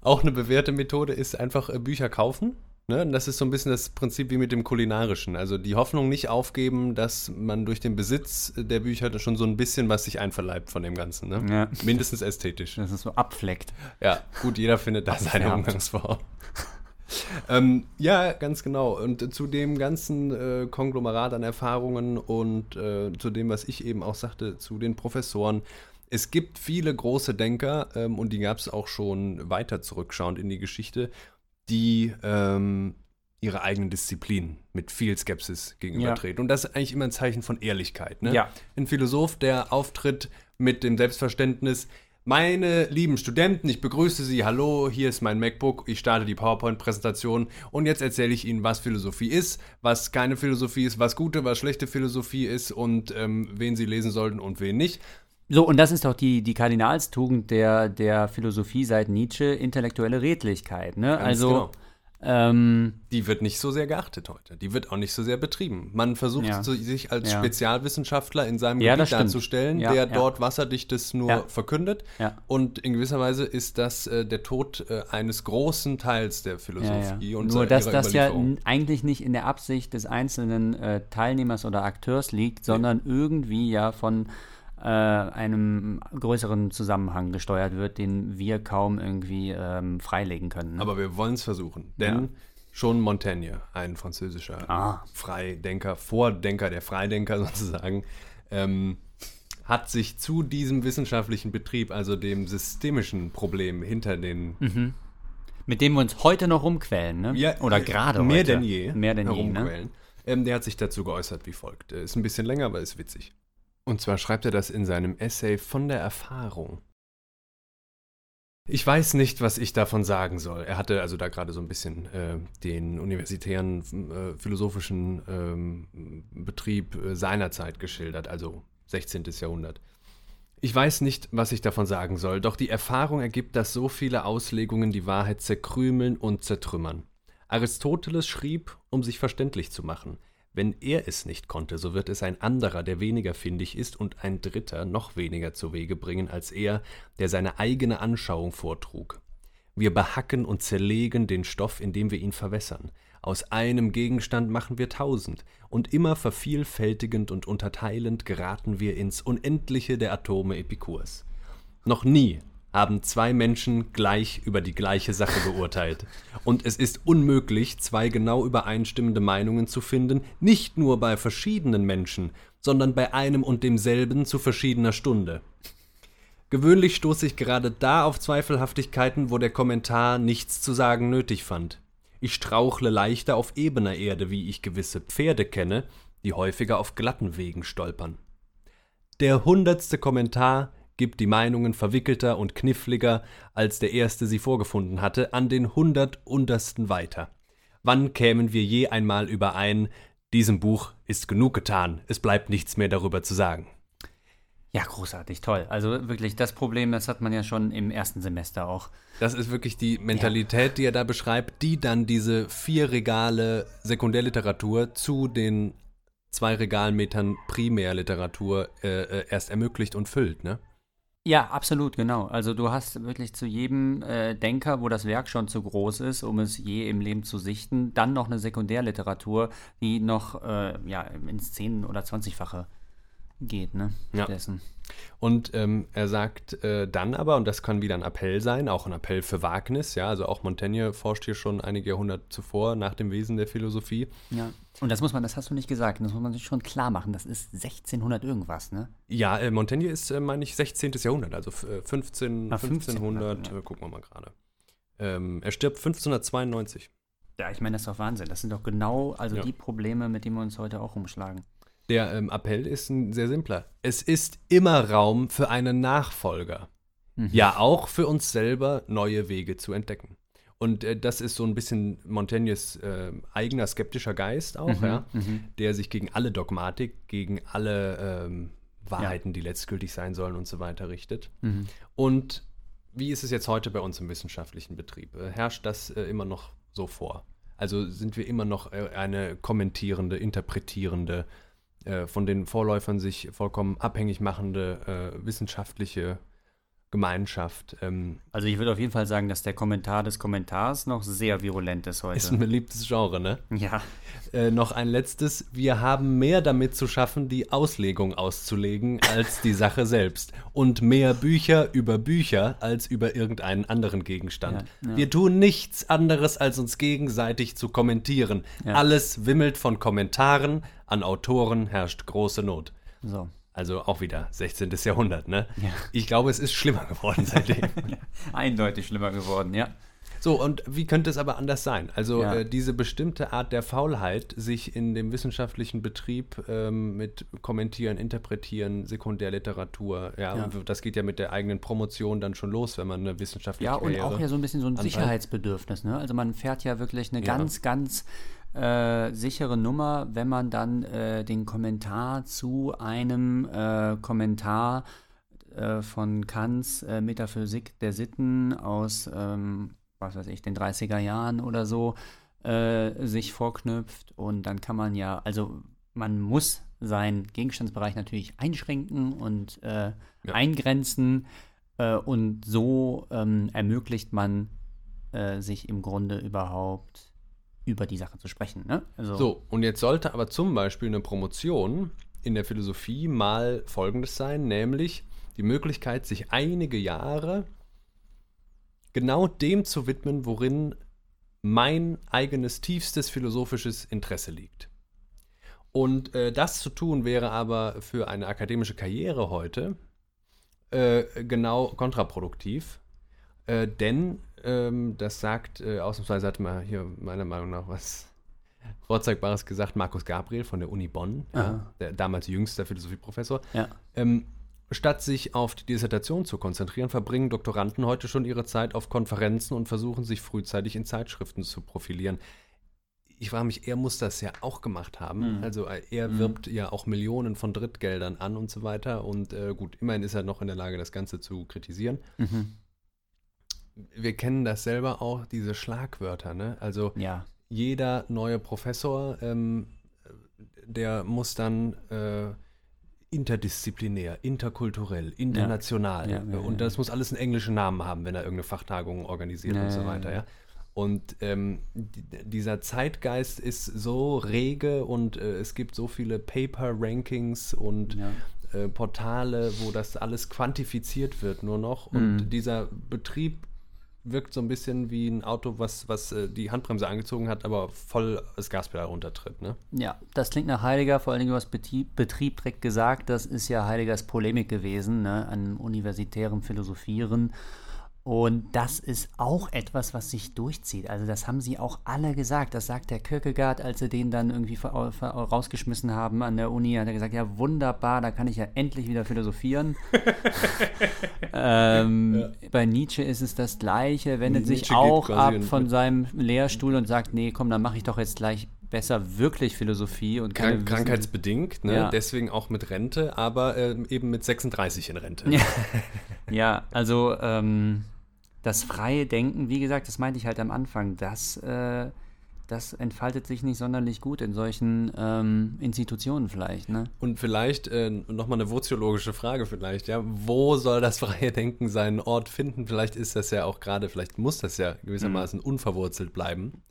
Auch eine bewährte Methode ist einfach äh, Bücher kaufen. Ne? Und das ist so ein bisschen das Prinzip wie mit dem Kulinarischen. Also die Hoffnung nicht aufgeben, dass man durch den Besitz der Bücher schon so ein bisschen was sich einverleibt von dem Ganzen. Ne? Ja. Mindestens ästhetisch. Das ist so abfleckt. Ja, gut, jeder findet da seine. Umgangsform. [laughs] ähm, ja, ganz genau. Und zu dem ganzen äh, Konglomerat an Erfahrungen und äh, zu dem, was ich eben auch sagte, zu den Professoren. Es gibt viele große Denker ähm, und die gab es auch schon weiter zurückschauend in die Geschichte, die ähm, ihre eigenen Disziplinen mit viel Skepsis gegenübertreten. Und das ist eigentlich immer ein Zeichen von Ehrlichkeit. Ne? Ja. Ein Philosoph, der auftritt mit dem Selbstverständnis, meine lieben Studenten, ich begrüße Sie. Hallo, hier ist mein MacBook. Ich starte die PowerPoint-Präsentation und jetzt erzähle ich Ihnen, was Philosophie ist, was keine Philosophie ist, was gute, was schlechte Philosophie ist und ähm, wen Sie lesen sollten und wen nicht. So, und das ist doch die, die Kardinalstugend der, der Philosophie seit Nietzsche, intellektuelle Redlichkeit. Ne? Ganz Also, genau. ähm, Die wird nicht so sehr geachtet heute. Die wird auch nicht so sehr betrieben. Man versucht Ja. so, sich als Ja. Spezialwissenschaftler in seinem Ja, Gebiet darzustellen, der dort Wasserdichtes nur verkündet. Und in gewisser Weise ist das äh, der Tod äh, eines großen Teils der Philosophie und Nur, dass das ja eigentlich nicht in der Absicht des einzelnen äh, Teilnehmers oder Akteurs liegt, sondern irgendwie ja von äh, einem größeren Zusammenhang gesteuert wird, den wir kaum irgendwie ähm, freilegen können. Ne? Aber wir wollen es versuchen. Denn schon Montaigne, ein französischer Ah. Freidenker, Vordenker der Freidenker [laughs] sozusagen, ähm, hat sich zu diesem wissenschaftlichen Betrieb, also dem systemischen Problem hinter den Mit dem wir uns heute noch rumquälen, ne? Ja, oder äh, gerade mehr heute. denn je Mehr denn je, ne? ähm, der hat sich dazu geäußert wie folgt. Äh, Ist ein bisschen länger, aber ist witzig. Und zwar schreibt er das in seinem Essay von der Erfahrung. Ich weiß nicht, was ich davon sagen soll. Er hatte also da gerade so ein bisschen äh, den universitären äh, philosophischen ähm, Betrieb äh, seiner Zeit geschildert, also 16. Jahrhundert. Ich weiß nicht, was ich davon sagen soll, doch die Erfahrung ergibt, dass so viele Auslegungen die Wahrheit zerkrümeln und zertrümmern. Aristoteles schrieb, um sich verständlich zu machen. Wenn er es nicht konnte, so wird es ein anderer, der weniger findig ist, und ein dritter noch weniger zu Wege bringen als er, der seine eigene Anschauung vortrug. Wir behacken und zerlegen den Stoff, indem wir ihn verwässern. Aus einem Gegenstand machen wir tausend, und immer vervielfältigend und unterteilend geraten wir ins Unendliche der Atome Epikurs. Noch nie haben zwei Menschen gleich über die gleiche Sache geurteilt. Und es ist unmöglich, zwei genau übereinstimmende Meinungen zu finden, nicht nur bei verschiedenen Menschen, sondern bei einem und demselben zu verschiedener Stunde. Gewöhnlich stoße ich gerade da auf Zweifelhaftigkeiten, wo der Kommentar nichts zu sagen nötig fand. Ich strauchle leichter auf ebener Erde, wie ich gewisse Pferde kenne, die häufiger auf glatten Wegen stolpern. Der hundertste Kommentar gibt die Meinungen verwickelter und kniffliger, als der erste sie vorgefunden hatte, an den hundert untersten weiter. Wann kämen wir je einmal überein, diesem Buch ist genug getan, es bleibt nichts mehr darüber zu sagen. Ja, großartig, toll. Also wirklich, das Problem, das hat man ja schon im ersten Semester auch. Das ist wirklich die Mentalität, die er da beschreibt, die dann diese vier Regale Sekundärliteratur zu den zwei Regalmetern Primärliteratur äh, äh, erst ermöglicht und füllt, ne? Ja, absolut, genau. Also du hast wirklich zu jedem äh, Denker, wo das Werk schon zu groß ist, um es je im Leben zu sichten, dann noch eine Sekundärliteratur, die noch äh, ja, ins Zehn- oder Zwanzigfache geht, ne? Ja. Dessen. Und ähm, er sagt äh, dann aber, und das kann wieder ein Appell sein, auch ein Appell für Wagnis, ja, also auch Montaigne forscht hier schon einige Jahrhunderte zuvor nach dem Wesen der Philosophie. Ja. Und das muss man, das hast du nicht gesagt, das muss man sich schon klar machen. Das ist 1600 irgendwas, ne? Ja, äh, Montaigne ist, äh, meine ich, 16. Jahrhundert, also äh, 15, Ah, 15, 1500, ja. äh, gucken wir mal gerade. Ähm, er stirbt 1592. Ja, ich meine, das ist doch Wahnsinn. Das sind doch genau also Ja. die Probleme, mit denen wir uns heute auch rumschlagen. Der ähm, Appell ist ein sehr simpler. Es ist immer Raum für einen Nachfolger. Mhm. Ja, auch für uns selber neue Wege zu entdecken. Und äh, das ist so ein bisschen Montagnes äh, eigener skeptischer Geist auch, Mhm, ja, mhm. der sich gegen alle Dogmatik, gegen alle ähm, Wahrheiten, die letztgültig sein sollen und so weiter richtet. Mhm. Und wie ist es jetzt heute bei uns im wissenschaftlichen Betrieb? Äh, herrscht das äh, immer noch so vor? Also sind wir immer noch äh, eine kommentierende, interpretierende, von den Vorläufern sich vollkommen abhängig machende äh, wissenschaftliche Gemeinschaft? Ähm, Also ich würde auf jeden Fall sagen, dass der Kommentar des Kommentars noch sehr virulent ist heute. ist ein beliebtes Genre, ne? ja. Äh, noch ein letztes. Wir haben mehr damit zu schaffen, die Auslegung auszulegen, als die Sache selbst. Und mehr Bücher über Bücher als über irgendeinen anderen Gegenstand. Ja, ja. Wir tun nichts anderes, als uns gegenseitig zu kommentieren. Ja. Alles wimmelt von Kommentaren. An Autoren herrscht große Not. So. Also auch wieder 16. Jahrhundert, ne? Ja. Ich glaube, es ist schlimmer geworden seitdem. [laughs] Eindeutig schlimmer geworden, ja. So, und wie könnte es aber anders sein? Also Ja. äh, diese bestimmte Art der Faulheit, sich in dem wissenschaftlichen Betrieb ähm, mit Kommentieren, Interpretieren, Sekundärliteratur, ja, Ja. das geht ja mit der eigenen Promotion dann schon los, wenn man eine wissenschaftliche Ja, und Karriere auch ja so ein bisschen so ein anpeilt. Sicherheitsbedürfnis. Ne? Also man fährt ja wirklich eine Ja. ganz, ganz äh, sichere Nummer, wenn man dann äh, den Kommentar zu einem äh, Kommentar äh, von Kants äh, Metaphysik der Sitten aus, ähm, was weiß ich, den 30er Jahren oder so sich vorknüpft. Und dann kann man ja, also man muss seinen Gegenstandsbereich natürlich einschränken und ja. eingrenzen. Und so ähm, ermöglicht man sich im Grunde überhaupt über die Sache zu sprechen. Ne? Also, so, und jetzt sollte aber zum Beispiel eine Promotion in der Philosophie mal folgendes sein, nämlich die Möglichkeit, sich einige Jahre genau dem zu widmen, worin mein eigenes tiefstes philosophisches Interesse liegt. Und äh, das zu tun wäre aber für eine akademische Karriere heute äh, genau kontraproduktiv, äh, denn ähm, das sagt, äh, ausnahmsweise hat man hier meiner Meinung nach was Vorzeigbares gesagt, Markus Gabriel von der Uni Bonn, ja, der damals jüngster Philosophieprofessor. Ja. Ähm, Statt sich auf die Dissertation zu konzentrieren, verbringen Doktoranden heute schon ihre Zeit auf Konferenzen und versuchen sich frühzeitig in Zeitschriften zu profilieren. Ich frage mich, er muss das ja auch gemacht haben. Mhm. Also äh, er mhm. wirbt ja auch Millionen von Drittgeldern an und so weiter. Und äh, gut, immerhin ist er noch in der Lage, das Ganze zu kritisieren. Mhm. Wir kennen das selber auch, diese Schlagwörter. Ne? Also ja. jeder neue Professor, ähm, der muss dann äh, interdisziplinär, interkulturell, international. Ja. Ja, und das muss alles einen englischen Namen haben, wenn er irgendeine Fachtagung organisiert und so weiter, ja. Und ähm, dieser Zeitgeist ist so rege und äh, es gibt so viele Paper-Rankings und äh, Portale, wo das alles quantifiziert wird nur noch. Und mhm. dieser Betrieb wirkt so ein bisschen wie ein Auto, was, was äh, die Handbremse angezogen hat, aber voll das Gaspedal runtertritt. Ne? Ja, das klingt nach Heidegger, vor allen Dingen, hast Betrieb, Betrieb direkt gesagt, das ist ja Heideggers Polemik gewesen, ne, an universitärem Philosophieren. Und das ist auch etwas, was sich durchzieht. Also das haben sie auch alle gesagt. Das sagt der Kierkegaard, als sie den dann irgendwie rausgeschmissen haben an der Uni. Hat er gesagt, ja wunderbar, da kann ich ja endlich wieder philosophieren. [laughs] ähm, ja. Bei Nietzsche ist es das Gleiche, wendet Nietzsche sich auch ab von seinem Lehrstuhl und sagt, nee, komm, dann mache ich doch jetzt gleich besser wirklich Philosophie und keine Krank Krankheitsbedingt, ne? Ja. deswegen auch mit Rente, aber äh, eben mit 36 in Rente. Ja, [laughs] ja also ähm, das freie Denken, wie gesagt, das meinte ich halt am Anfang, das, äh, das entfaltet sich nicht sonderlich gut in solchen ähm, Institutionen vielleicht. Ne? Und vielleicht äh, nochmal eine voziologische Frage vielleicht, ja, wo soll das freie Denken seinen Ort finden? Vielleicht ist das ja auch gerade, vielleicht muss das ja gewissermaßen mhm. unverwurzelt bleiben.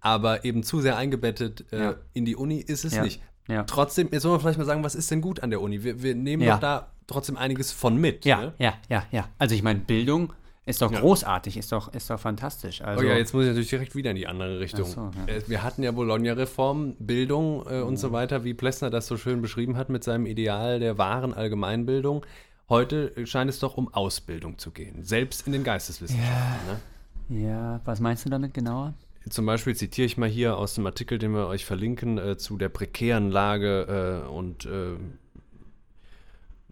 Aber eben zu sehr eingebettet äh, ja. in die Uni ist es ja. nicht. Ja. Trotzdem, jetzt wollen wir vielleicht mal sagen, was ist denn gut an der Uni? Wir, wir nehmen doch da trotzdem einiges von mit. Ja, ne? ja, ja, ja. Also ich meine, Bildung ist doch großartig, ist doch, ist doch fantastisch. Also, oh ja, jetzt muss ich natürlich direkt wieder in die andere Richtung. So. Äh, wir hatten ja Bologna-Reform, Bildung äh, und so weiter, wie Plessner das so schön beschrieben hat mit seinem Ideal der wahren Allgemeinbildung. Heute scheint es doch um Ausbildung zu gehen, selbst in den Geisteswissenschaften. Ja, ne? ja. was meinst du damit genauer? Zum Beispiel zitiere ich mal hier aus dem Artikel, den wir euch verlinken, äh, zu der prekären Lage äh, und äh,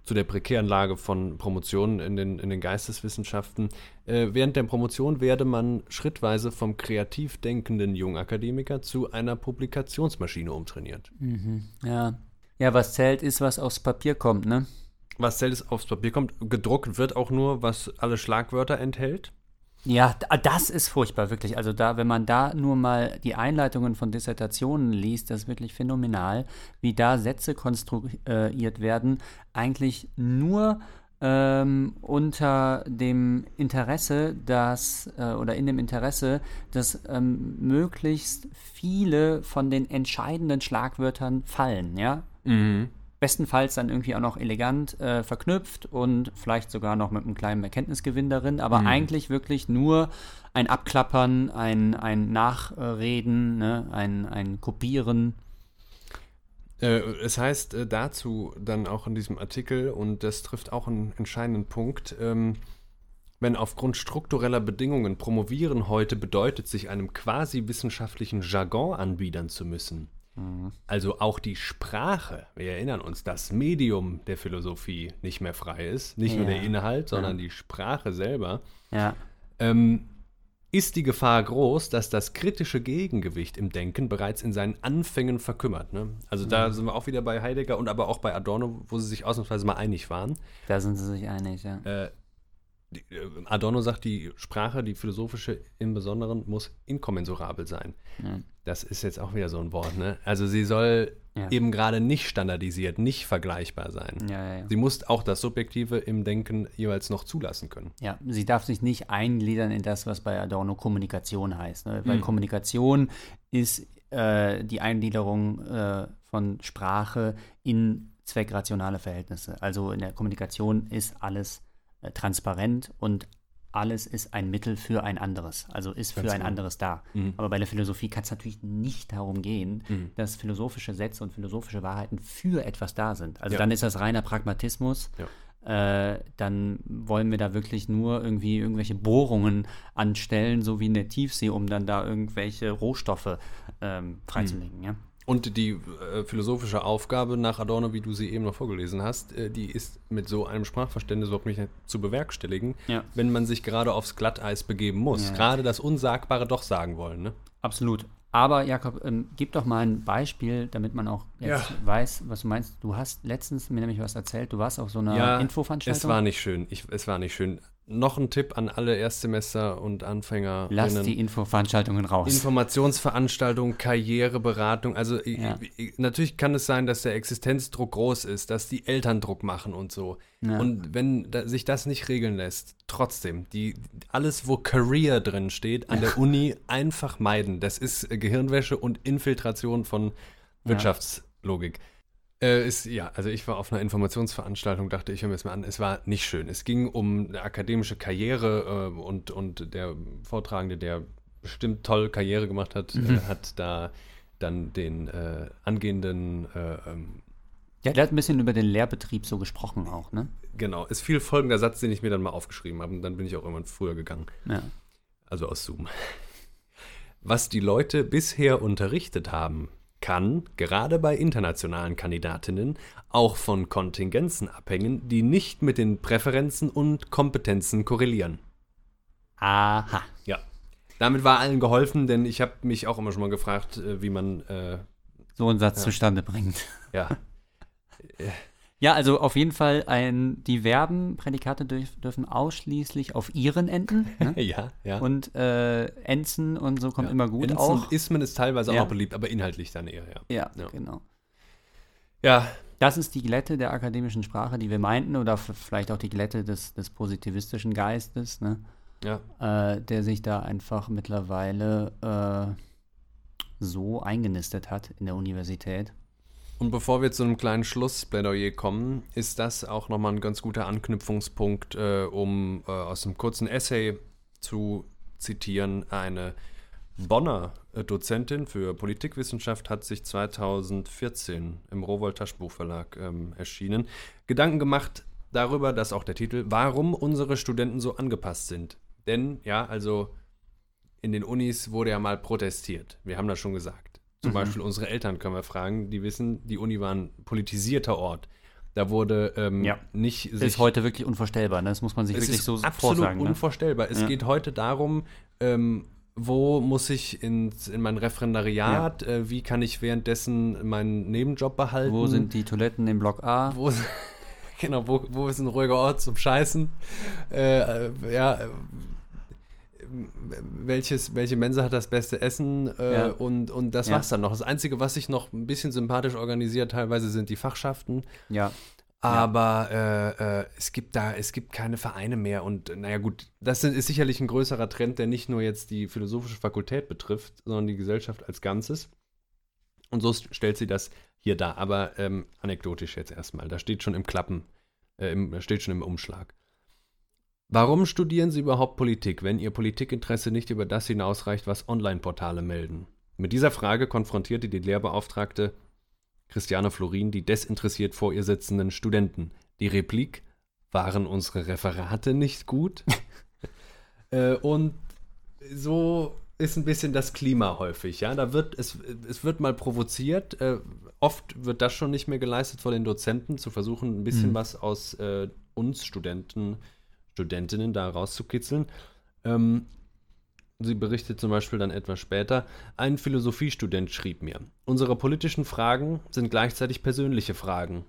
zu der prekären Lage von Promotionen in den, in den Geisteswissenschaften. Äh, während der Promotion werde man schrittweise vom kreativ denkenden Jungakademiker zu einer Publikationsmaschine umtrainiert. Mhm. Ja. ja, was zählt, ist, was aufs Papier kommt, ne? Was zählt, ist aufs Papier kommt. Gedruckt wird auch nur, was alle Schlagwörter enthält. Ja, das ist furchtbar, wirklich. Also da, wenn man da nur mal die Einleitungen von Dissertationen liest, das ist wirklich phänomenal, wie da Sätze konstruiert werden, eigentlich nur ähm, unter dem Interesse, dass äh, oder in dem Interesse, dass ähm, möglichst viele von den entscheidenden Schlagwörtern fallen, ja. Mhm. Bestenfalls dann irgendwie auch noch elegant äh, verknüpft und vielleicht sogar noch mit einem kleinen Erkenntnisgewinn darin, aber mhm. eigentlich wirklich nur ein Abklappern, ein, ein Nachreden, ne? ein, ein Kopieren. Äh, es heißt äh, dazu dann auch in diesem Artikel, und das trifft auch einen entscheidenden Punkt, ähm, wenn aufgrund struktureller Bedingungen Promovieren heute bedeutet, sich einem quasi wissenschaftlichen Jargon anbiedern zu müssen, also auch die Sprache, wir erinnern uns, das Medium der Philosophie nicht mehr frei ist, nicht ja. nur der Inhalt, sondern ja. die Sprache selber. Ja. Ähm, ist die Gefahr groß, dass das kritische Gegengewicht im Denken bereits in seinen Anfängen verkümmert. Ne? Also da Mhm. sind wir auch wieder bei Heidegger und aber auch bei Adorno, wo sie sich ausnahmsweise mal einig waren. Da sind sie sich einig, ja. Äh, äh, Adorno sagt, die Sprache, die philosophische im Besonderen, muss inkommensurabel sein. ja. Das ist jetzt auch wieder so ein Wort. Ne? Also sie soll Ja. eben gerade nicht standardisiert, nicht vergleichbar sein. Ja, ja. Sie muss auch das Subjektive im Denken jeweils noch zulassen können. Ja, sie darf sich nicht eingliedern in das, was bei Adorno Kommunikation heißt. Ne? Weil Mhm. Kommunikation ist äh, die Eingliederung äh, von Sprache in zweckrationale Verhältnisse. Also in der Kommunikation ist alles äh, transparent und alles ist ein Mittel für ein anderes. Also ist für Ganz ein genau. anderes da. Mhm. Aber bei der Philosophie kann es natürlich nicht darum gehen, Mhm. dass philosophische Sätze und philosophische Wahrheiten für etwas da sind. Also Ja. dann ist das reiner Pragmatismus. Äh, dann wollen wir da wirklich nur irgendwie irgendwelche Bohrungen anstellen, so wie in der Tiefsee, um dann da irgendwelche Rohstoffe ähm, freizulegen. Ja? Und die äh, philosophische Aufgabe nach Adorno, wie du sie eben noch vorgelesen hast, äh, die ist mit so einem Sprachverständnis überhaupt nicht zu bewerkstelligen, Ja. wenn man sich gerade aufs Glatteis begeben muss. Ja. Gerade das Unsagbare doch sagen wollen. Ne? Absolut. Aber Jakob, ähm, gib doch mal ein Beispiel, damit man auch jetzt Ja. weiß, was du meinst. Du hast letztens mir nämlich was erzählt. Du warst auf so einer Infoveranstaltung. es war nicht schön. Ich, es war nicht schön. Noch ein Tipp an alle Erstsemester und Anfänger. Lass die Infoveranstaltungen raus. Informationsveranstaltung, Karriereberatung. Also Ja. natürlich kann es sein, dass der Existenzdruck groß ist, dass die Eltern Druck machen und so. Ja. Und wenn da, sich das nicht regeln lässt, trotzdem, die, alles, wo Career drin steht, an der Uni einfach meiden. Das ist Gehirnwäsche und Infiltration von Wirtschaftslogik. Äh, ist, ja, also ich war auf einer Informationsveranstaltung, dachte ich höre mir das mal an. Es war nicht schön. Es ging um eine akademische Karriere äh, und, und der Vortragende, der bestimmt toll Karriere gemacht hat, Mhm. äh, hat da dann den äh, angehenden, äh, ähm, ja, der hat ein bisschen über den Lehrbetrieb so gesprochen auch, ne? genau, es fiel folgender Satz, den ich mir dann mal aufgeschrieben habe und dann bin ich auch irgendwann früher gegangen, Ja. also aus Zoom. [laughs] Was die Leute bisher unterrichtet haben, kann, gerade bei internationalen Kandidatinnen, auch von Kontingenzen abhängen, die nicht mit den Präferenzen und Kompetenzen korrelieren. Aha. Ja. Damit war allen geholfen, denn ich habe mich auch immer schon mal gefragt, äh, wie man, äh, So einen Satz Ja. zustande bringt. ja, [laughs] Ja, also auf jeden Fall ein, die Verben, Prädikate dürf, dürfen ausschließlich auf ihren enden. Ne? [laughs] ja, ja. Und äh, Enzen und so kommt ja. immer gut Enzen auch. und Ismen ist teilweise Ja. auch beliebt, aber inhaltlich dann eher, ja. Ja, Ja. genau. Ja, Das ist die Glätte der akademischen Sprache, die wir meinten, oder vielleicht auch die Glätte des, des positivistischen Geistes, ne? ja. äh, der sich da einfach mittlerweile äh, so eingenistet hat in der Universität. Und bevor wir zu einem kleinen Schlussplädoyer kommen, ist das auch nochmal ein ganz guter Anknüpfungspunkt, äh, um äh, aus einem kurzen Essay zu zitieren. Eine Bonner äh, Dozentin für Politikwissenschaft hat sich 2014 im Rowold Taschenbuchverlag ähm, erschienen, Gedanken gemacht darüber, dass auch der Titel, warum unsere Studenten so angepasst sind. Denn, ja, also in den Unis wurde ja mal protestiert. Wir haben das schon gesagt. Zum Mhm. Beispiel unsere Eltern können wir fragen, die wissen, die Uni war ein politisierter Ort. Da wurde ähm, Ja. nicht Das ist heute wirklich unvorstellbar, ne? das muss man sich wirklich ist so absolut vorsagen. Ne? unvorstellbar. Es Ja. geht heute darum, ähm, wo muss ich ins, in mein Referendariat, äh, wie kann ich währenddessen meinen Nebenjob behalten? Wo sind die Toiletten im Block A? wo, [laughs] genau, wo, wo ist ein ruhiger Ort zum Scheißen? Äh, äh, ja, äh, welches, welche Mensa hat das beste Essen? Äh, Ja. und, und das Ja. war's dann noch. Das Einzige, was sich noch ein bisschen sympathisch organisiert, teilweise sind die Fachschaften. Ja. Aber äh, äh, es gibt da, es gibt keine Vereine mehr und äh, naja gut, das ist sicherlich ein größerer Trend, der nicht nur jetzt die philosophische Fakultät betrifft, sondern die Gesellschaft als Ganzes. Und so st- stellt sie das hier dar, aber ähm, anekdotisch jetzt erstmal. Da steht schon im Klappen, äh, im, steht schon im Umschlag. Warum studieren Sie überhaupt Politik, wenn Ihr Politikinteresse nicht über das hinausreicht, was Online-Portale melden? Mit dieser Frage konfrontierte die Lehrbeauftragte Christiane Florin die desinteressiert vor ihr sitzenden Studenten. Die Replik, waren unsere Referate nicht gut? [laughs] äh, und so ist ein bisschen das Klima häufig, ja. Da wird, es, es wird mal provoziert, äh, oft wird das schon nicht mehr geleistet von den Dozenten, zu versuchen, ein bisschen Mhm. was aus äh, uns Studenten, Studentinnen da rauszukitzeln. Ähm, Sie berichtet zum Beispiel dann etwas später, ein Philosophiestudent schrieb mir, unsere politischen Fragen sind gleichzeitig persönliche Fragen.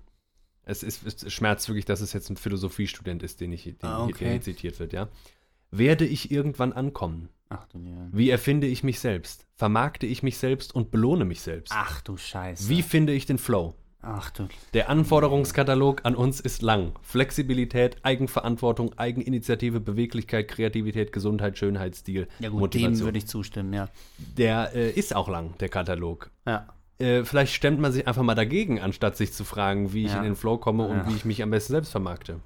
Es, ist, es schmerzt wirklich, dass es jetzt ein Philosophiestudent ist, den ich, den, Ah, okay. der hier zitiert wird, ja. Werde ich irgendwann ankommen? Ach du, ja. Wie erfinde ich mich selbst? Vermarkte ich mich selbst und belohne mich selbst? Ach du Scheiße. Wie finde ich den Flow? Ach du. Der Anforderungskatalog an uns ist lang. Flexibilität, Eigenverantwortung, Eigeninitiative, Beweglichkeit, Kreativität, Gesundheit, Schönheitsstil, Ja gut, dem Motivation. würde ich zustimmen, ja. Der äh, ist auch lang, der Katalog. Ja. Äh, vielleicht stemmt man sich einfach mal dagegen, anstatt sich zu fragen, wie ich Ja. in den Flow komme und Ja. wie ich mich am besten selbst vermarkte.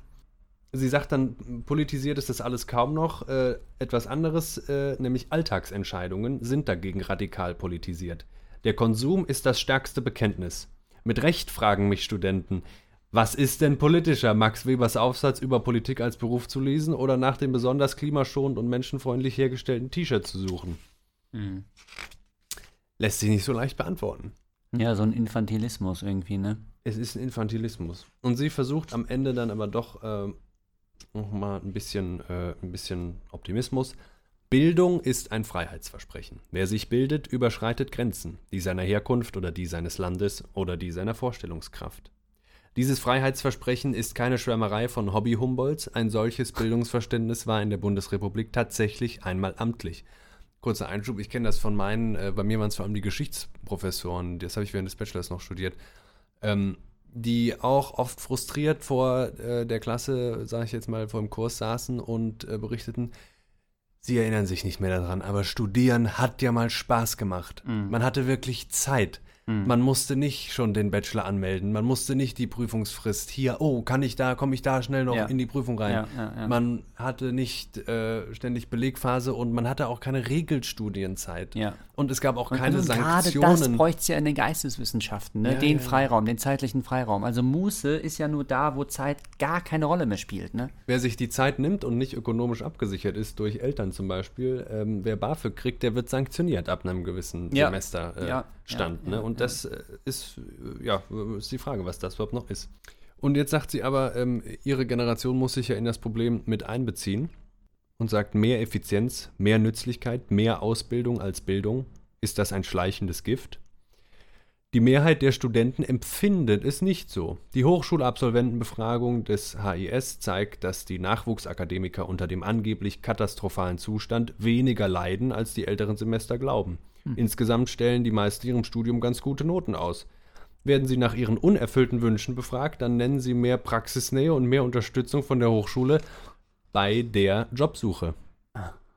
Sie sagt dann, politisiert ist das alles kaum noch. Äh, etwas anderes, äh, nämlich Alltagsentscheidungen, sind dagegen radikal politisiert. Der Konsum ist das stärkste Bekenntnis. Mit Recht fragen mich Studenten, was ist denn politischer, Max Webers Aufsatz über Politik als Beruf zu lesen oder nach dem besonders klimaschonend und menschenfreundlich hergestellten T-Shirt zu suchen? Mhm. Lässt sich nicht so leicht beantworten. Ja, so ein Infantilismus irgendwie, ne? Es ist ein Infantilismus. Und sie versucht am Ende dann aber doch äh, nochmal ein bisschen, äh, ein bisschen Optimismus. Bildung ist ein Freiheitsversprechen. Wer sich bildet, überschreitet Grenzen, die seiner Herkunft oder die seines Landes oder die seiner Vorstellungskraft. Dieses Freiheitsversprechen ist keine Schwärmerei von Hobby-Humboldts. Ein solches Bildungsverständnis war in der Bundesrepublik tatsächlich einmal amtlich. Kurzer Einschub, ich kenne das von meinen, äh, bei mir waren es vor allem die Geschichtsprofessoren, das habe ich während des Bachelors noch studiert, ähm, die auch oft frustriert vor äh, der Klasse, sage ich jetzt mal, vor dem Kurs saßen und äh, berichteten, sie erinnern sich nicht mehr daran, aber Studieren hat ja mal Spaß gemacht. Mhm. Man hatte wirklich Zeit. Mhm. Man musste nicht schon den Bachelor anmelden, man musste nicht die Prüfungsfrist hier, oh, kann ich da, komme ich da schnell noch Ja. in die Prüfung rein. Ja. Man hatte nicht äh, ständig Belegphase und man hatte auch keine Regelstudienzeit. ja. Und es gab auch Und, keine und gerade das Sanktionen. bräuchte es ja in den Geisteswissenschaften, ne? Den. Freiraum, den zeitlichen Freiraum. Also Muße ist ja nur da, wo Zeit gar keine Rolle mehr spielt, ne? Wer sich die Zeit nimmt und nicht ökonomisch abgesichert ist durch Eltern zum Beispiel, ähm, wer BAföG kriegt, der wird sanktioniert ab einem gewissen Ja. Semesterstand. Äh, Ja, ja, ne? und. Das äh, ist, äh, ja, ist die Frage, was das überhaupt noch ist. Und jetzt sagt sie aber, ähm, ihre Generation muss sich ja in das Problem mit einbeziehen und sagt, mehr Effizienz, mehr Nützlichkeit, mehr Ausbildung als Bildung. Ist das ein schleichendes Gift? Die Mehrheit der Studenten empfindet es nicht so. Die Hochschulabsolventenbefragung des HIS zeigt, dass die Nachwuchsakademiker unter dem angeblich katastrophalen Zustand weniger leiden, als die älteren Semester glauben. Insgesamt stellen die meisten ihrem Studium ganz gute Noten aus. Werden sie nach ihren unerfüllten Wünschen befragt, dann nennen sie mehr Praxisnähe und mehr Unterstützung von der Hochschule bei der Jobsuche.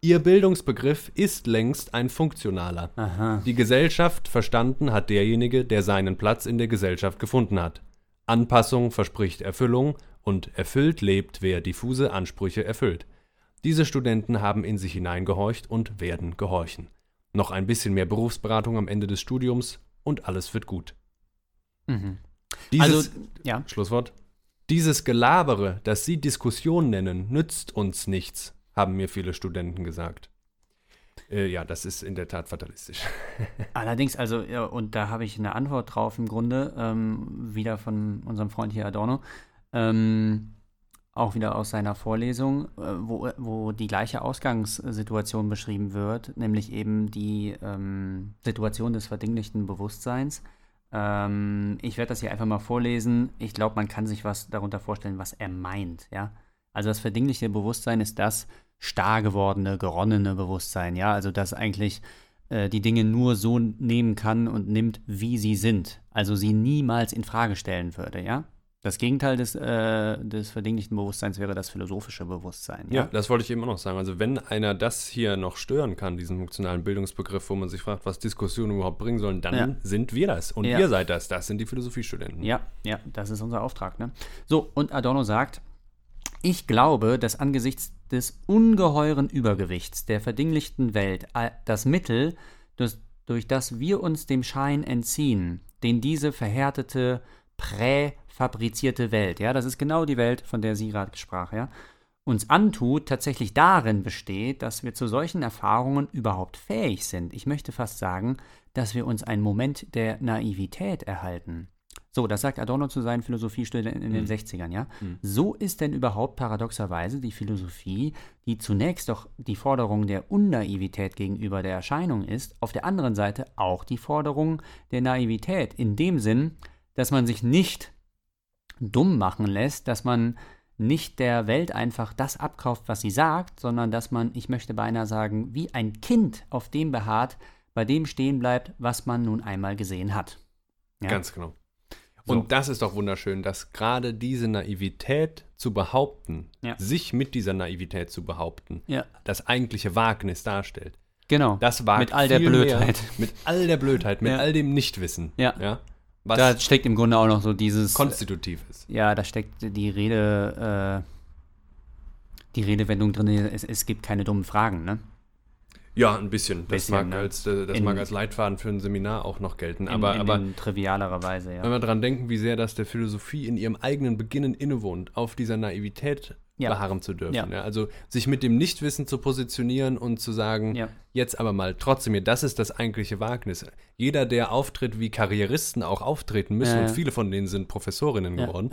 Ihr Bildungsbegriff ist längst ein funktionaler. Aha. Die Gesellschaft verstanden hat derjenige, der seinen Platz in der Gesellschaft gefunden hat. Anpassung verspricht Erfüllung und erfüllt lebt, wer diffuse Ansprüche erfüllt. Diese Studenten haben in sich hineingehorcht und werden gehorchen. Noch ein bisschen mehr Berufsberatung am Ende des Studiums und alles wird gut. Mhm. Dieses Also, ja. Schlusswort. Dieses Gelabere, das Sie Diskussion nennen, nützt uns nichts, haben mir viele Studenten gesagt. Äh, ja, das ist in der Tat fatalistisch. [laughs] Allerdings, also, ja, und da habe ich eine Antwort drauf im Grunde, ähm, wieder von unserem Freund hier Adorno, ähm, auch wieder aus seiner Vorlesung, äh, wo, wo die gleiche Ausgangssituation beschrieben wird, nämlich eben die ähm, Situation des verdinglichten Bewusstseins. Ähm, ich werde das hier einfach mal vorlesen. Ich glaube, man kann sich was darunter vorstellen, was er meint, ja. Also das verdingliche Bewusstsein ist das starr gewordene, geronnene Bewusstsein, ja. Also das eigentlich äh, die Dinge nur so nehmen kann und nimmt, wie sie sind. Also sie niemals in Frage stellen würde, ja. Das Gegenteil des, äh, des verdinglichten Bewusstseins wäre das philosophische Bewusstsein. Ja, das wollte ich eben auch noch sagen. Also wenn einer das hier noch stören kann, diesen funktionalen Bildungsbegriff, wo man sich fragt, was Diskussionen überhaupt bringen sollen, dann Ja. sind wir das. Und Ja. ihr seid das. Das sind die Philosophiestudenten. Ja, ja, das ist unser Auftrag. Ne? So, und Adorno sagt, ich glaube, dass angesichts des ungeheuren Übergewichts der verdinglichten Welt das Mittel, das, durch das wir uns dem Schein entziehen, den diese verhärtete, präfabrizierte Welt, ja, das ist genau die Welt, von der sie gerade sprach, ja, uns antut, tatsächlich darin besteht, dass wir zu solchen Erfahrungen überhaupt fähig sind. Ich möchte fast sagen, dass wir uns einen Moment der Naivität erhalten. So, das sagt Adorno zu seinen Philosophiestudenten in den 60ern, ja. So ist denn überhaupt paradoxerweise die Philosophie, die zunächst doch die Forderung der Unnaivität gegenüber der Erscheinung ist, auf der anderen Seite auch die Forderung der Naivität, in dem Sinn, dass man sich nicht dumm machen lässt, dass man nicht der Welt einfach das abkauft, was sie sagt, sondern dass man, ich möchte beinahe sagen, wie ein Kind auf dem beharrt, bei dem stehen bleibt, was man nun einmal gesehen hat. Ja? Ganz genau. So. Und das ist doch wunderschön, dass gerade diese Naivität zu behaupten, Ja. sich mit dieser Naivität zu behaupten, Ja, das eigentliche Wagnis darstellt. genau. Das wagt Mit all der Blödheit. Mehr, mit all der Blödheit, mit all dem Nichtwissen. Ja. Was da steckt im Grunde auch noch so dieses. konstitutiv ist. Ja, da steckt die Rede, äh, die Redewendung drin, es, es gibt keine dummen Fragen, ne? Ja, ein bisschen. Das, Bisschen, mag, ne? als, äh, das In- mag als Leitfaden für ein Seminar auch noch gelten. In, aber in, aber in trivialerer Weise, ja. wenn wir dran denken, wie sehr das der Philosophie in ihrem eigenen Beginnen innewohnt, auf dieser Naivität Ja. beharren zu dürfen. Ja. Ja. Also sich mit dem Nichtwissen zu positionieren und zu sagen, jetzt aber mal trotzdem, hier, das ist das eigentliche Wagnis. Jeder, der auftritt, wie Karrieristen auch auftreten müssen, und viele von denen sind Professorinnen geworden,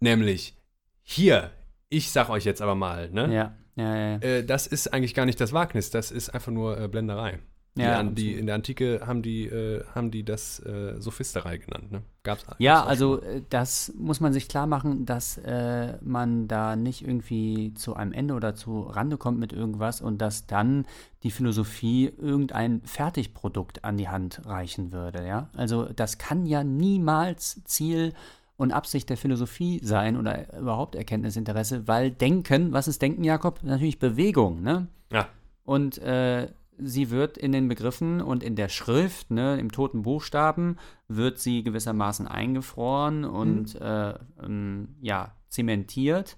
nämlich hier, ich sag euch jetzt aber mal, ne? Ja, ja, ja. ja. Äh, das ist eigentlich gar nicht das Wagnis, das ist einfach nur äh, Blenderei. Die, Ja, die absolut. in der Antike haben die, äh, haben die das äh, Sophisterei genannt. Ne? Gab's, Ja, also äh, das muss man sich klar machen, dass äh, man da nicht irgendwie zu einem Ende oder zu Rande kommt mit irgendwas und dass dann die Philosophie irgendein Fertigprodukt an die Hand reichen würde, ja. Also das kann ja niemals Ziel und Absicht der Philosophie sein oder überhaupt Erkenntnisinteresse, weil Denken, was ist Denken, Jakob? Natürlich Bewegung, ne? ja. Und äh, sie wird in den Begriffen und in der Schrift, ne, im toten Buchstaben, wird sie gewissermaßen eingefroren und äh, ähm, ja, zementiert.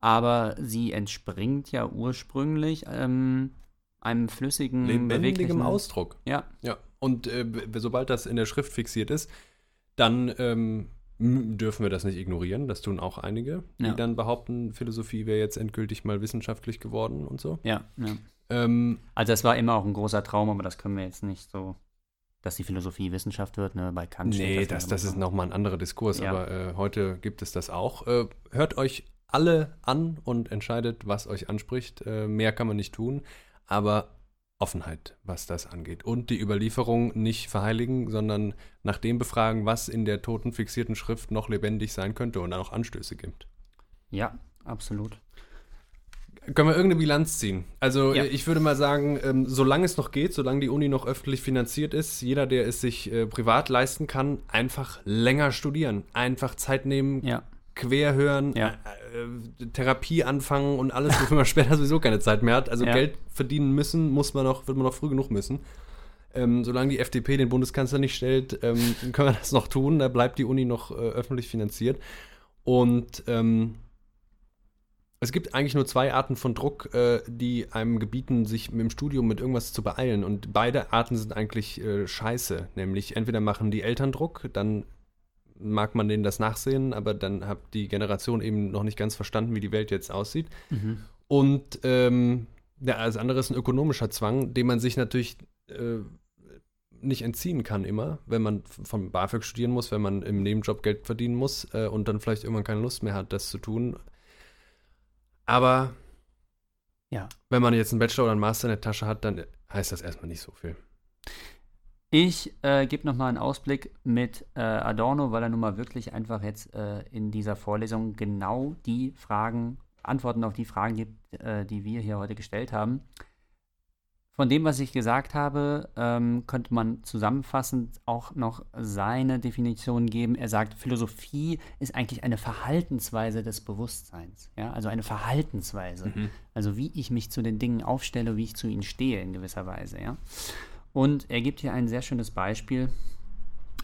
Aber sie entspringt ja ursprünglich ähm, einem flüssigen, lebendigem beweglichen Ausdruck. Ja, Ja. Und äh, sobald das in der Schrift fixiert ist, dann ähm, dürfen wir das nicht ignorieren. Das tun auch einige, die Ja. dann behaupten, Philosophie wäre jetzt endgültig mal wissenschaftlich geworden und so. ja, ja. Ähm, Also es war immer auch ein großer Traum, aber das können wir jetzt nicht so, dass die Philosophie Wissenschaft wird, ne? Bei Kant nee, das, immer das ist nochmal ein anderer Diskurs, Ja. aber äh, heute gibt es das auch. Äh, hört euch alle an und entscheidet, was euch anspricht. Äh, mehr kann man nicht tun, aber Offenheit, was das angeht. Und die Überlieferung nicht verheiligen, sondern nach dem befragen, was in der toten fixierten Schrift noch lebendig sein könnte und dann auch Anstöße gibt. Ja, absolut. Können wir irgendeine Bilanz ziehen? Also Ja. äh, ich würde mal sagen, ähm, solange es noch geht, solange die Uni noch öffentlich finanziert ist, jeder, der es sich äh, privat leisten kann, einfach länger studieren, einfach Zeit nehmen, Ja, quer hören, Ja. äh, äh, Therapie anfangen und alles, wofür man [laughs] später sowieso keine Zeit mehr hat. Also. Geld verdienen müssen, muss man noch, wird man noch früh genug müssen. Ähm, solange die FDP den Bundeskanzler nicht stellt, ähm, [laughs] können wir das noch tun. Da bleibt die Uni noch äh, öffentlich finanziert. Und ähm, es gibt eigentlich nur zwei Arten von Druck, äh, die einem gebieten, sich dem Studium mit irgendwas zu beeilen. Und beide Arten sind eigentlich äh, scheiße. Nämlich entweder machen die Eltern Druck, dann mag man denen das nachsehen, aber dann hat die Generation eben noch nicht ganz verstanden, wie die Welt jetzt aussieht. mhm. Und ähm, ja, das andere ist ein ökonomischer Zwang, dem man sich natürlich äh, nicht entziehen kann immer, wenn man vom BAföG studieren muss, wenn man im Nebenjob Geld verdienen muss äh, und dann vielleicht irgendwann keine Lust mehr hat, das zu tun. Aber Ja. wenn man jetzt einen Bachelor oder einen Master in der Tasche hat, dann heißt das erstmal nicht so viel. Ich äh, gebe nochmal einen Ausblick mit äh, Adorno, weil er nun mal wirklich einfach jetzt äh, in dieser Vorlesung genau die Fragen, Antworten auf die Fragen gibt, äh, die wir hier heute gestellt haben. Von dem, was ich gesagt habe, ähm, könnte man zusammenfassend auch noch seine Definition geben. Er sagt, Philosophie ist eigentlich eine Verhaltensweise des Bewusstseins. Ja? Also eine Verhaltensweise. Also wie ich mich zu den Dingen aufstelle, wie ich zu ihnen stehe in gewisser Weise. Ja? Und er gibt hier ein sehr schönes Beispiel,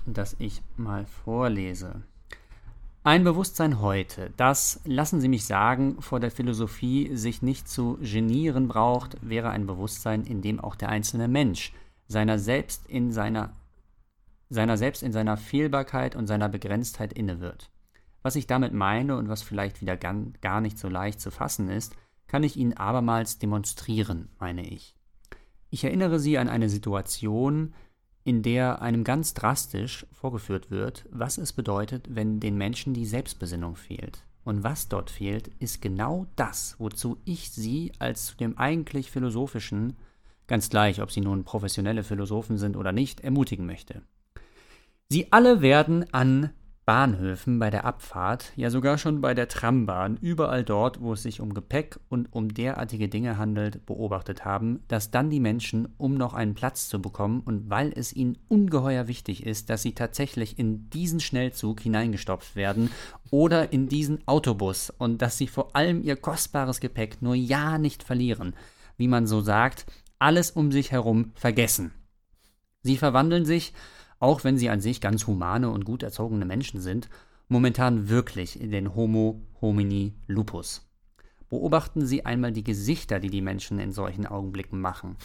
das ich mal vorlese. Ein Bewusstsein heute, das, lassen Sie mich sagen, vor der Philosophie sich nicht zu genieren braucht, wäre ein Bewusstsein, in dem auch der einzelne Mensch seiner selbst in seiner, seiner selbst in seiner Fehlbarkeit und seiner Begrenztheit inne wird. Was ich damit meine und was vielleicht wieder gar, gar nicht so leicht zu fassen ist, kann ich Ihnen abermals demonstrieren, meine ich. Ich erinnere Sie an eine Situation, in der einem ganz drastisch vorgeführt wird, was es bedeutet, wenn den Menschen die Selbstbesinnung fehlt. Und was dort fehlt, ist genau das, wozu ich Sie als zu dem eigentlich philosophischen, ganz gleich, ob Sie nun professionelle Philosophen sind oder nicht, ermutigen möchte. Sie alle werden an Bahnhöfen bei der Abfahrt, ja sogar schon bei der Trambahn, überall dort, wo es sich um Gepäck und um derartige Dinge handelt, beobachtet haben, dass dann die Menschen, um noch einen Platz zu bekommen und weil es ihnen ungeheuer wichtig ist, dass sie tatsächlich in diesen Schnellzug hineingestopft werden oder in diesen Autobus und dass sie vor allem ihr kostbares Gepäck nur ja nicht verlieren, wie man so sagt, alles um sich herum vergessen. Sie verwandeln sich, auch wenn sie an sich ganz humane und gut erzogene Menschen sind, momentan wirklich in den Homo homini lupus. Beobachten Sie einmal die Gesichter, die die Menschen in solchen Augenblicken machen.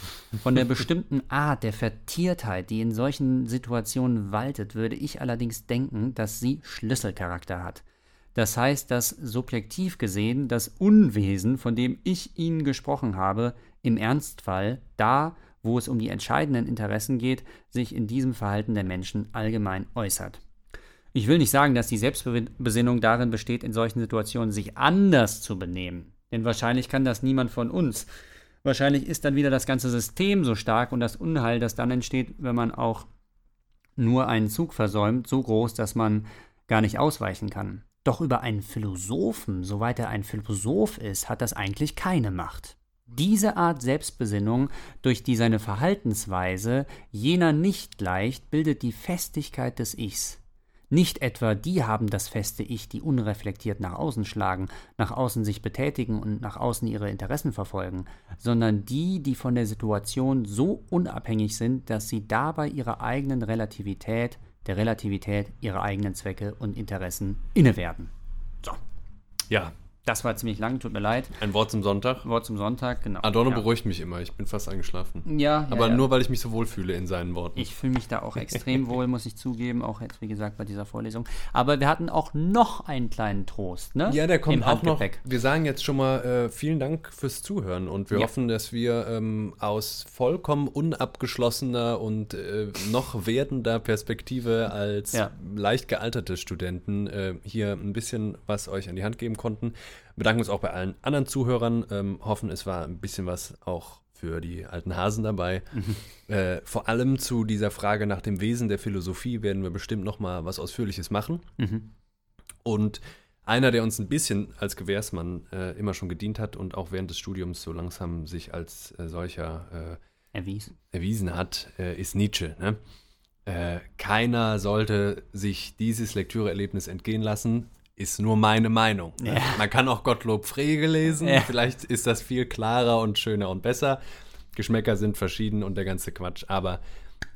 Von der bestimmten Art der Vertiertheit, die in solchen Situationen waltet, würde ich allerdings denken, dass sie Schlüsselcharakter hat. Das heißt, dass subjektiv gesehen das Unwesen, von dem ich Ihnen gesprochen habe, im Ernstfall da wo es um die entscheidenden Interessen geht, sich in diesem Verhalten der Menschen allgemein äußert. Ich will nicht sagen, dass die Selbstbesinnung darin besteht, in solchen Situationen sich anders zu benehmen. Denn wahrscheinlich kann das niemand von uns. Wahrscheinlich ist dann wieder das ganze System so stark und das Unheil, das dann entsteht, wenn man auch nur einen Zug versäumt, so groß, dass man gar nicht ausweichen kann. Doch über einen Philosophen, soweit er ein Philosoph ist, hat das eigentlich keine Macht. Diese Art Selbstbesinnung, durch die seine Verhaltensweise jener nicht leicht, bildet die Festigkeit des Ichs. Nicht etwa die haben das feste Ich, die unreflektiert nach außen schlagen, nach außen sich betätigen und nach außen ihre Interessen verfolgen, sondern die, die von der Situation so unabhängig sind, dass sie dabei ihrer eigenen Relativität, der Relativität ihrer eigenen Zwecke und Interessen inne werden. So. Ja, das war ziemlich lang, tut mir leid. Ein Wort zum Sonntag. Wort zum Sonntag, genau. Adorno ja. beruhigt mich immer, ich bin fast eingeschlafen. Ja. Aber ja, nur, weil ich mich so wohl fühle in seinen Worten. Ich fühle mich da auch extrem [laughs] wohl, muss ich zugeben, auch jetzt, wie gesagt, bei dieser Vorlesung. Aber wir hatten auch noch einen kleinen Trost, ne? Ja, der kommt auch noch. Wir sagen jetzt schon mal äh, vielen Dank fürs Zuhören und wir hoffen, dass wir ähm, aus vollkommen unabgeschlossener und äh, noch werdender Perspektive als leicht gealterte Studenten äh, hier ein bisschen was euch an die Hand geben konnten bedanken uns auch bei allen anderen Zuhörern, ähm, hoffen, es war ein bisschen was auch für die alten Hasen dabei. Mhm. Äh, vor allem zu dieser Frage nach dem Wesen der Philosophie werden wir bestimmt noch mal was Ausführliches machen. Mhm. Und einer, der uns ein bisschen als Gewährsmann äh, immer schon gedient hat und auch während des Studiums so langsam sich als äh, solcher äh, erwiesen. erwiesen hat, äh, ist Nietzsche. Ne? Äh, keiner sollte sich dieses Lektüreerlebnis entgehen lassen ist nur meine Meinung. Ja. Man kann auch Gottlob Frege lesen. Ja. Vielleicht ist das viel klarer und schöner und besser. Geschmäcker sind verschieden und der ganze Quatsch. Aber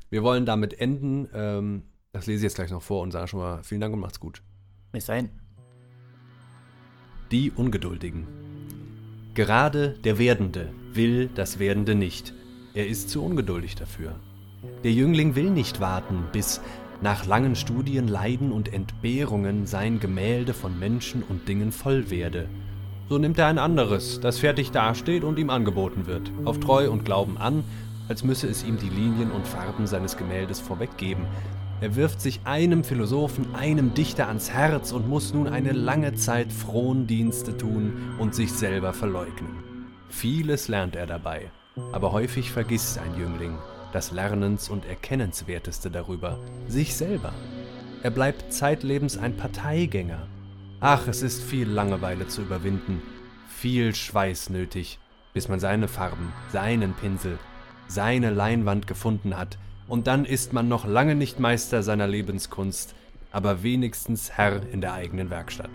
wir wollen damit enden. Ähm, das lese ich jetzt gleich noch vor und sage schon mal vielen Dank und macht's gut. Bis dahin. Die Ungeduldigen. Gerade der Werdende will das Werdende nicht. Er ist zu ungeduldig dafür. Der Jüngling will nicht warten, bis nach langen Studien, Leiden und Entbehrungen sein Gemälde von Menschen und Dingen voll werde. So nimmt er ein anderes, das fertig dasteht und ihm angeboten wird, auf Treu und Glauben an, als müsse es ihm die Linien und Farben seines Gemäldes vorweggeben. Er wirft sich einem Philosophen, einem Dichter ans Herz und muss nun eine lange Zeit Frondienste tun und sich selber verleugnen. Vieles lernt er dabei, aber häufig vergisst ein Jüngling, das Lernens- und Erkennenswerteste darüber, sich selber. Er bleibt zeitlebens ein Parteigänger. Ach, es ist viel Langeweile zu überwinden, viel Schweiß nötig, bis man seine Farben, seinen Pinsel, seine Leinwand gefunden hat, und dann ist man noch lange nicht Meister seiner Lebenskunst, aber wenigstens Herr in der eigenen Werkstatt.